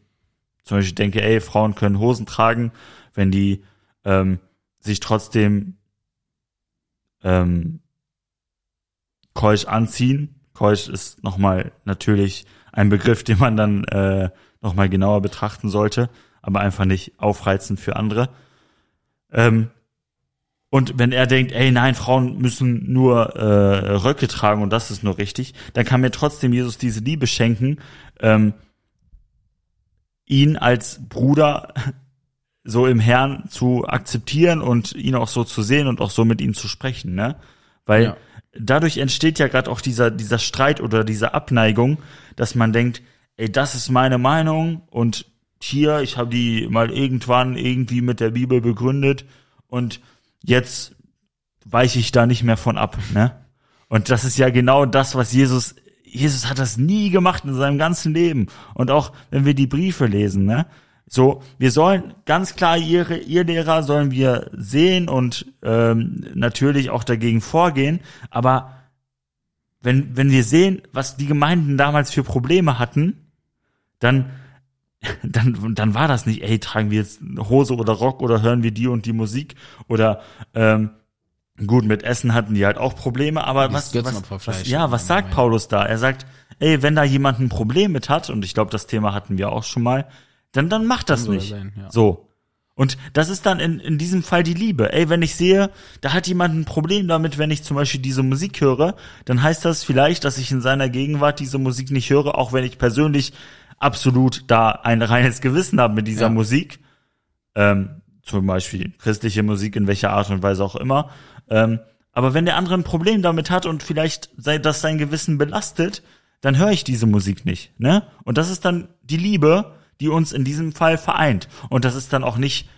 zum Beispiel denke, ey, Frauen können Hosen tragen, wenn die ähm, sich trotzdem ähm, keusch anziehen. Keusch ist nochmal natürlich ein Begriff, den man dann äh, nochmal genauer betrachten sollte, aber einfach nicht aufreizend für andere. Ähm, und wenn er denkt, ey, nein, Frauen müssen nur äh, Röcke tragen und das ist nur richtig, dann kann mir trotzdem Jesus diese Liebe schenken, ähm, ihn als Bruder so im Herrn zu akzeptieren und ihn auch so zu sehen und auch so mit ihm zu sprechen, ne? Weil Ja. dadurch entsteht ja gerade auch dieser dieser Streit oder diese Abneigung, dass man denkt, ey, das ist meine Meinung und hier, ich habe die mal irgendwann irgendwie mit der Bibel begründet und jetzt weiche ich da nicht mehr von ab, ne? Und das ist ja genau das, was Jesus, Jesus hat das nie gemacht in seinem ganzen Leben. Und auch wenn wir die Briefe lesen, ne? So, wir sollen ganz klar ihre, ihr Lehrer sollen wir sehen und ähm, natürlich auch dagegen vorgehen, aber wenn, wenn wir sehen, was die Gemeinden damals für Probleme hatten, dann, dann, dann war das nicht, ey, tragen wir jetzt Hose oder Rock oder hören wir die und die Musik oder ähm, gut, mit Essen hatten die halt auch Probleme, aber was, was, was, ja, was sagt Paulus da? Er sagt, ey, wenn da jemand ein Problem mit hat, und ich glaube, das Thema hatten wir auch schon mal, dann, dann macht das nicht. Sein, ja. So. Und das ist dann in, in diesem Fall die Liebe. Ey, wenn ich sehe, da hat jemand ein Problem damit, wenn ich zum Beispiel diese Musik höre, dann heißt das vielleicht, dass ich in seiner Gegenwart diese Musik nicht höre, auch wenn ich persönlich absolut da ein reines Gewissen habe mit dieser ja. Musik. Ähm, zum Beispiel christliche Musik in welcher Art und Weise auch immer. Ähm, aber wenn der andere ein Problem damit hat und vielleicht sei, das sein Gewissen belastet, dann höre ich diese Musik nicht. Ne? Und das ist dann die Liebe, die uns in diesem Fall vereint. Und das ist dann auch nicht,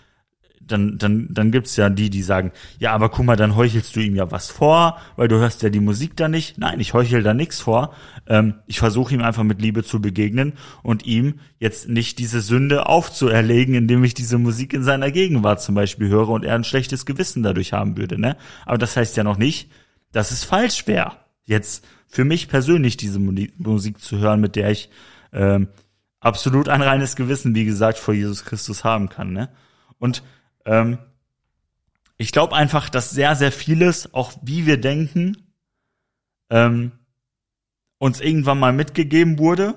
dann, dann, dann gibt's ja die, die sagen, ja, aber guck mal, dann heuchelst du ihm ja was vor, weil du hörst ja die Musik da nicht. Nein, ich heuchel da nichts vor. Ähm, ich versuche ihm einfach mit Liebe zu begegnen und ihm jetzt nicht diese Sünde aufzuerlegen, indem ich diese Musik in seiner Gegenwart zum Beispiel höre und er ein schlechtes Gewissen dadurch haben würde. Ne? Aber das heißt ja noch nicht, dass es falsch wäre, jetzt für mich persönlich diese Musik zu hören, mit der ich ähm, absolut ein reines Gewissen, wie gesagt, vor Jesus Christus haben kann. Ne? Und ähm, ich glaube einfach, dass sehr, sehr vieles, auch wie wir denken, ähm, uns irgendwann mal mitgegeben wurde,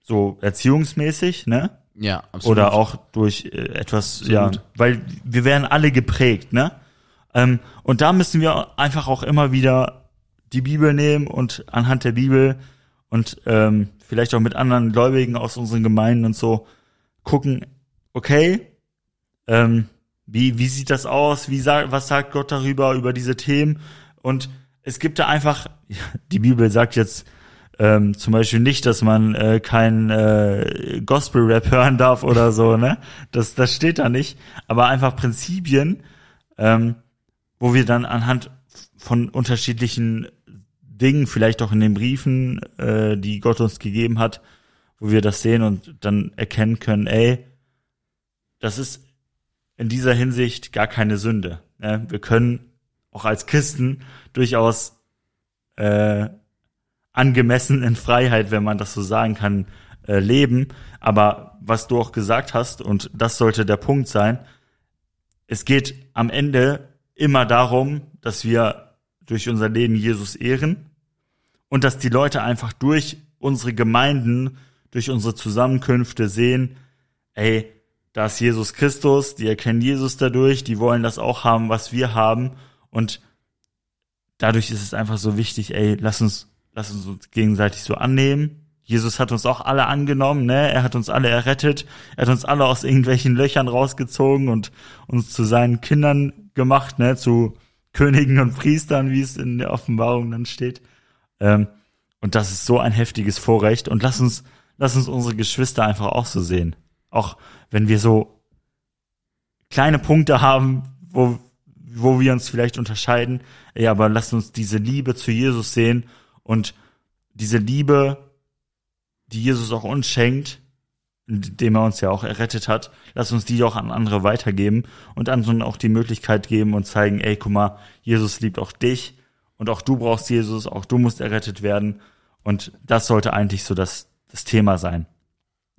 so erziehungsmäßig, ne? Ja, absolut. Oder auch durch äh, etwas, absolut. ja, weil wir werden alle geprägt, ne? Ähm, und da müssen wir einfach auch immer wieder die Bibel nehmen und anhand der Bibel und ähm, vielleicht auch mit anderen Gläubigen aus unseren Gemeinden und so gucken, okay, ähm, wie, wie sieht das aus? Wie sagt, was sagt Gott darüber, über diese Themen? Und es gibt da einfach, die Bibel sagt jetzt ähm, zum Beispiel nicht, dass man äh, kein äh, Gospel-Rap hören darf oder so, ne? Das, das steht da nicht. Aber einfach Prinzipien, ähm, wo wir dann anhand von unterschiedlichen Dingen, vielleicht auch in den Briefen, äh, die Gott uns gegeben hat, wo wir das sehen und dann erkennen können, ey, das ist in dieser Hinsicht gar keine Sünde. Ne? Wir können auch als Christen durchaus äh, angemessen in Freiheit, wenn man das so sagen kann, äh, leben. Aber was du auch gesagt hast, und das sollte der Punkt sein, es geht am Ende immer darum, dass wir durch unser Leben Jesus ehren und dass die Leute einfach durch unsere Gemeinden, durch unsere Zusammenkünfte sehen, ey, da ist Jesus Christus, die erkennen Jesus dadurch, die wollen das auch haben, was wir haben. Und dadurch ist es einfach so wichtig, ey, lass uns, lass uns uns gegenseitig so annehmen. Jesus hat uns auch alle angenommen, ne? Er hat uns alle errettet. Er hat uns alle aus irgendwelchen Löchern rausgezogen und uns zu seinen Kindern gemacht, ne? Zu Königen und Priestern, wie es in der Offenbarung dann steht. Ähm, und das ist so ein heftiges Vorrecht. Und lass uns, lass uns unsere Geschwister einfach auch so sehen. Auch wenn wir so kleine Punkte haben, wo, wo wir uns vielleicht unterscheiden, ey, aber lasst uns diese Liebe zu Jesus sehen und diese Liebe, die Jesus auch uns schenkt, indem er uns ja auch errettet hat, lass uns die auch an andere weitergeben und anderen auch die Möglichkeit geben und zeigen, ey, guck mal, Jesus liebt auch dich und auch du brauchst Jesus, auch du musst errettet werden und das sollte eigentlich so das, das Thema sein.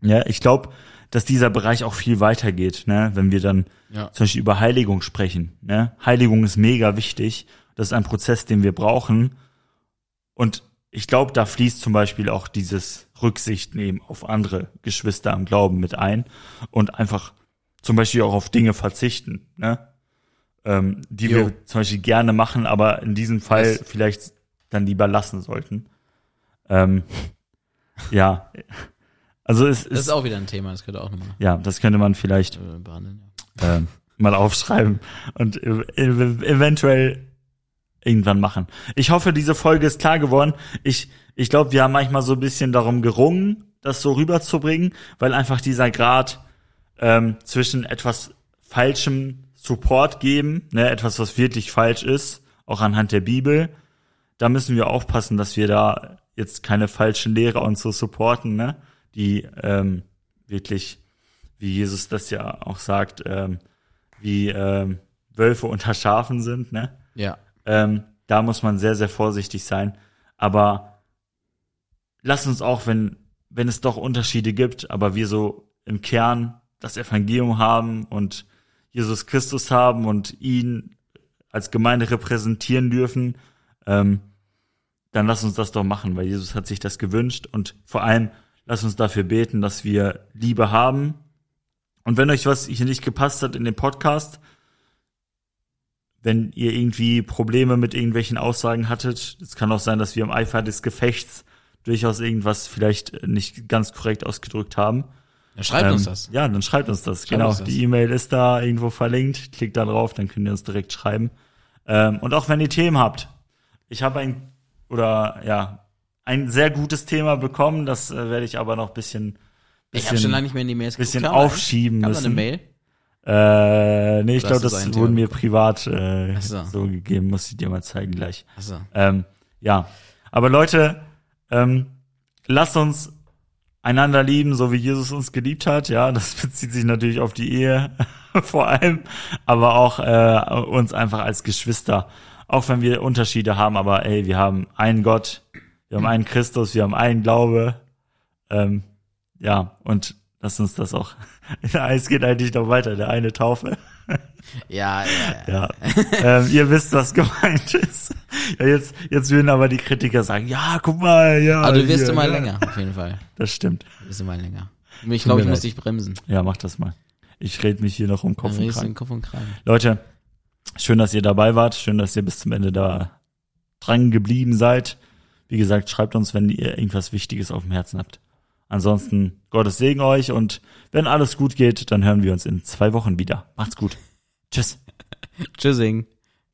Ja, ich glaube, dass dieser Bereich auch viel weitergeht, ne? wenn wir dann ja. zum Beispiel über Heiligung sprechen. Ne? Heiligung ist mega wichtig. Das ist ein Prozess, den wir brauchen. Und ich glaube, da fließt zum Beispiel auch dieses Rücksicht nehmen auf andere Geschwister am Glauben mit ein und einfach zum Beispiel auch auf Dinge verzichten, ne? ähm, die jo. wir zum Beispiel gerne machen, aber in diesem Fall yes. vielleicht dann lieber lassen sollten. Ähm, ja, also es das ist auch wieder ein Thema, das könnte auch nochmal. Ja, das könnte man vielleicht äh, behandeln, ja. äh, mal aufschreiben und eventuell irgendwann machen. Ich hoffe, diese Folge ist klar geworden. Ich, ich glaube, wir haben manchmal so ein bisschen darum gerungen, das so rüberzubringen, weil einfach dieser Grad ähm, zwischen etwas falschem Support geben, ne, etwas, was wirklich falsch ist, auch anhand der Bibel. Da müssen wir aufpassen, dass wir da jetzt keine falschen Lehrer und so supporten, ne, die ähm, wirklich, wie Jesus das ja auch sagt, ähm, wie ähm, Wölfe unter Schafen sind, ne? Ja. Ähm, da muss man sehr, sehr vorsichtig sein. Aber lass uns auch, wenn, wenn es doch Unterschiede gibt, aber wir so im Kern das Evangelium haben und Jesus Christus haben und ihn als Gemeinde repräsentieren dürfen, ähm, dann lass uns das doch machen, weil Jesus hat sich das gewünscht und vor allem lass uns dafür beten, dass wir Liebe haben. Und wenn euch was hier nicht gepasst hat in dem Podcast, wenn ihr irgendwie Probleme mit irgendwelchen Aussagen hattet, es kann auch sein, dass wir im Eifer des Gefechts durchaus irgendwas vielleicht nicht ganz korrekt ausgedrückt haben. Ja, schreibt Ähm, uns das. Ja, dann schreibt uns das. Schreibt genau. uns das. Die E-Mail ist da irgendwo verlinkt. Klickt da drauf, dann könnt ihr uns direkt schreiben. Ähm, und auch wenn ihr Themen habt. Ich habe ein oder ja ein sehr gutes Thema bekommen. Das äh, werde ich aber noch bisschen Ich habe bisschen, schon lange nicht mehr in die Mails bisschen geguckt. Aufschieben Kam da eine müssen. Mail? Äh, nee, ich glaube, das so ein wurden Thema mir privat äh, Ach so. so gegeben. Muss ich dir mal zeigen gleich. Achso. Ähm, ja, aber Leute, ähm, lasst uns einander lieben, so wie Jesus uns geliebt hat. Ja, das bezieht sich natürlich auf die Ehe vor allem, aber auch äh, uns einfach als Geschwister. Auch wenn wir Unterschiede haben, aber ey, wir haben einen Gott, wir haben einen Christus, wir haben einen Glaube. Ähm, ja, und lasst uns das auch. Es geht eigentlich noch weiter, der eine Taufe. Ja, ja, ja. Ähm, ihr wisst, was gemeint ist. Ja, jetzt, jetzt würden aber die Kritiker sagen, ja, guck mal, ja. Aber du wirst hier, immer ja. länger, auf jeden Fall. Das stimmt. Du wirst immer länger. Ich glaube, ich muss dich bremsen. Ja, mach das mal. Ich red mich hier noch um Kopf und Kragen. Kopf und Kragen. Leute, schön, dass ihr dabei wart. Schön, dass ihr bis zum Ende da dran geblieben seid. Wie gesagt, schreibt uns, wenn ihr irgendwas Wichtiges auf dem Herzen habt. Ansonsten, Gottes Segen euch und wenn alles gut geht, dann hören wir uns in zwei Wochen wieder. Macht's gut. Tschüss. Tschüssing.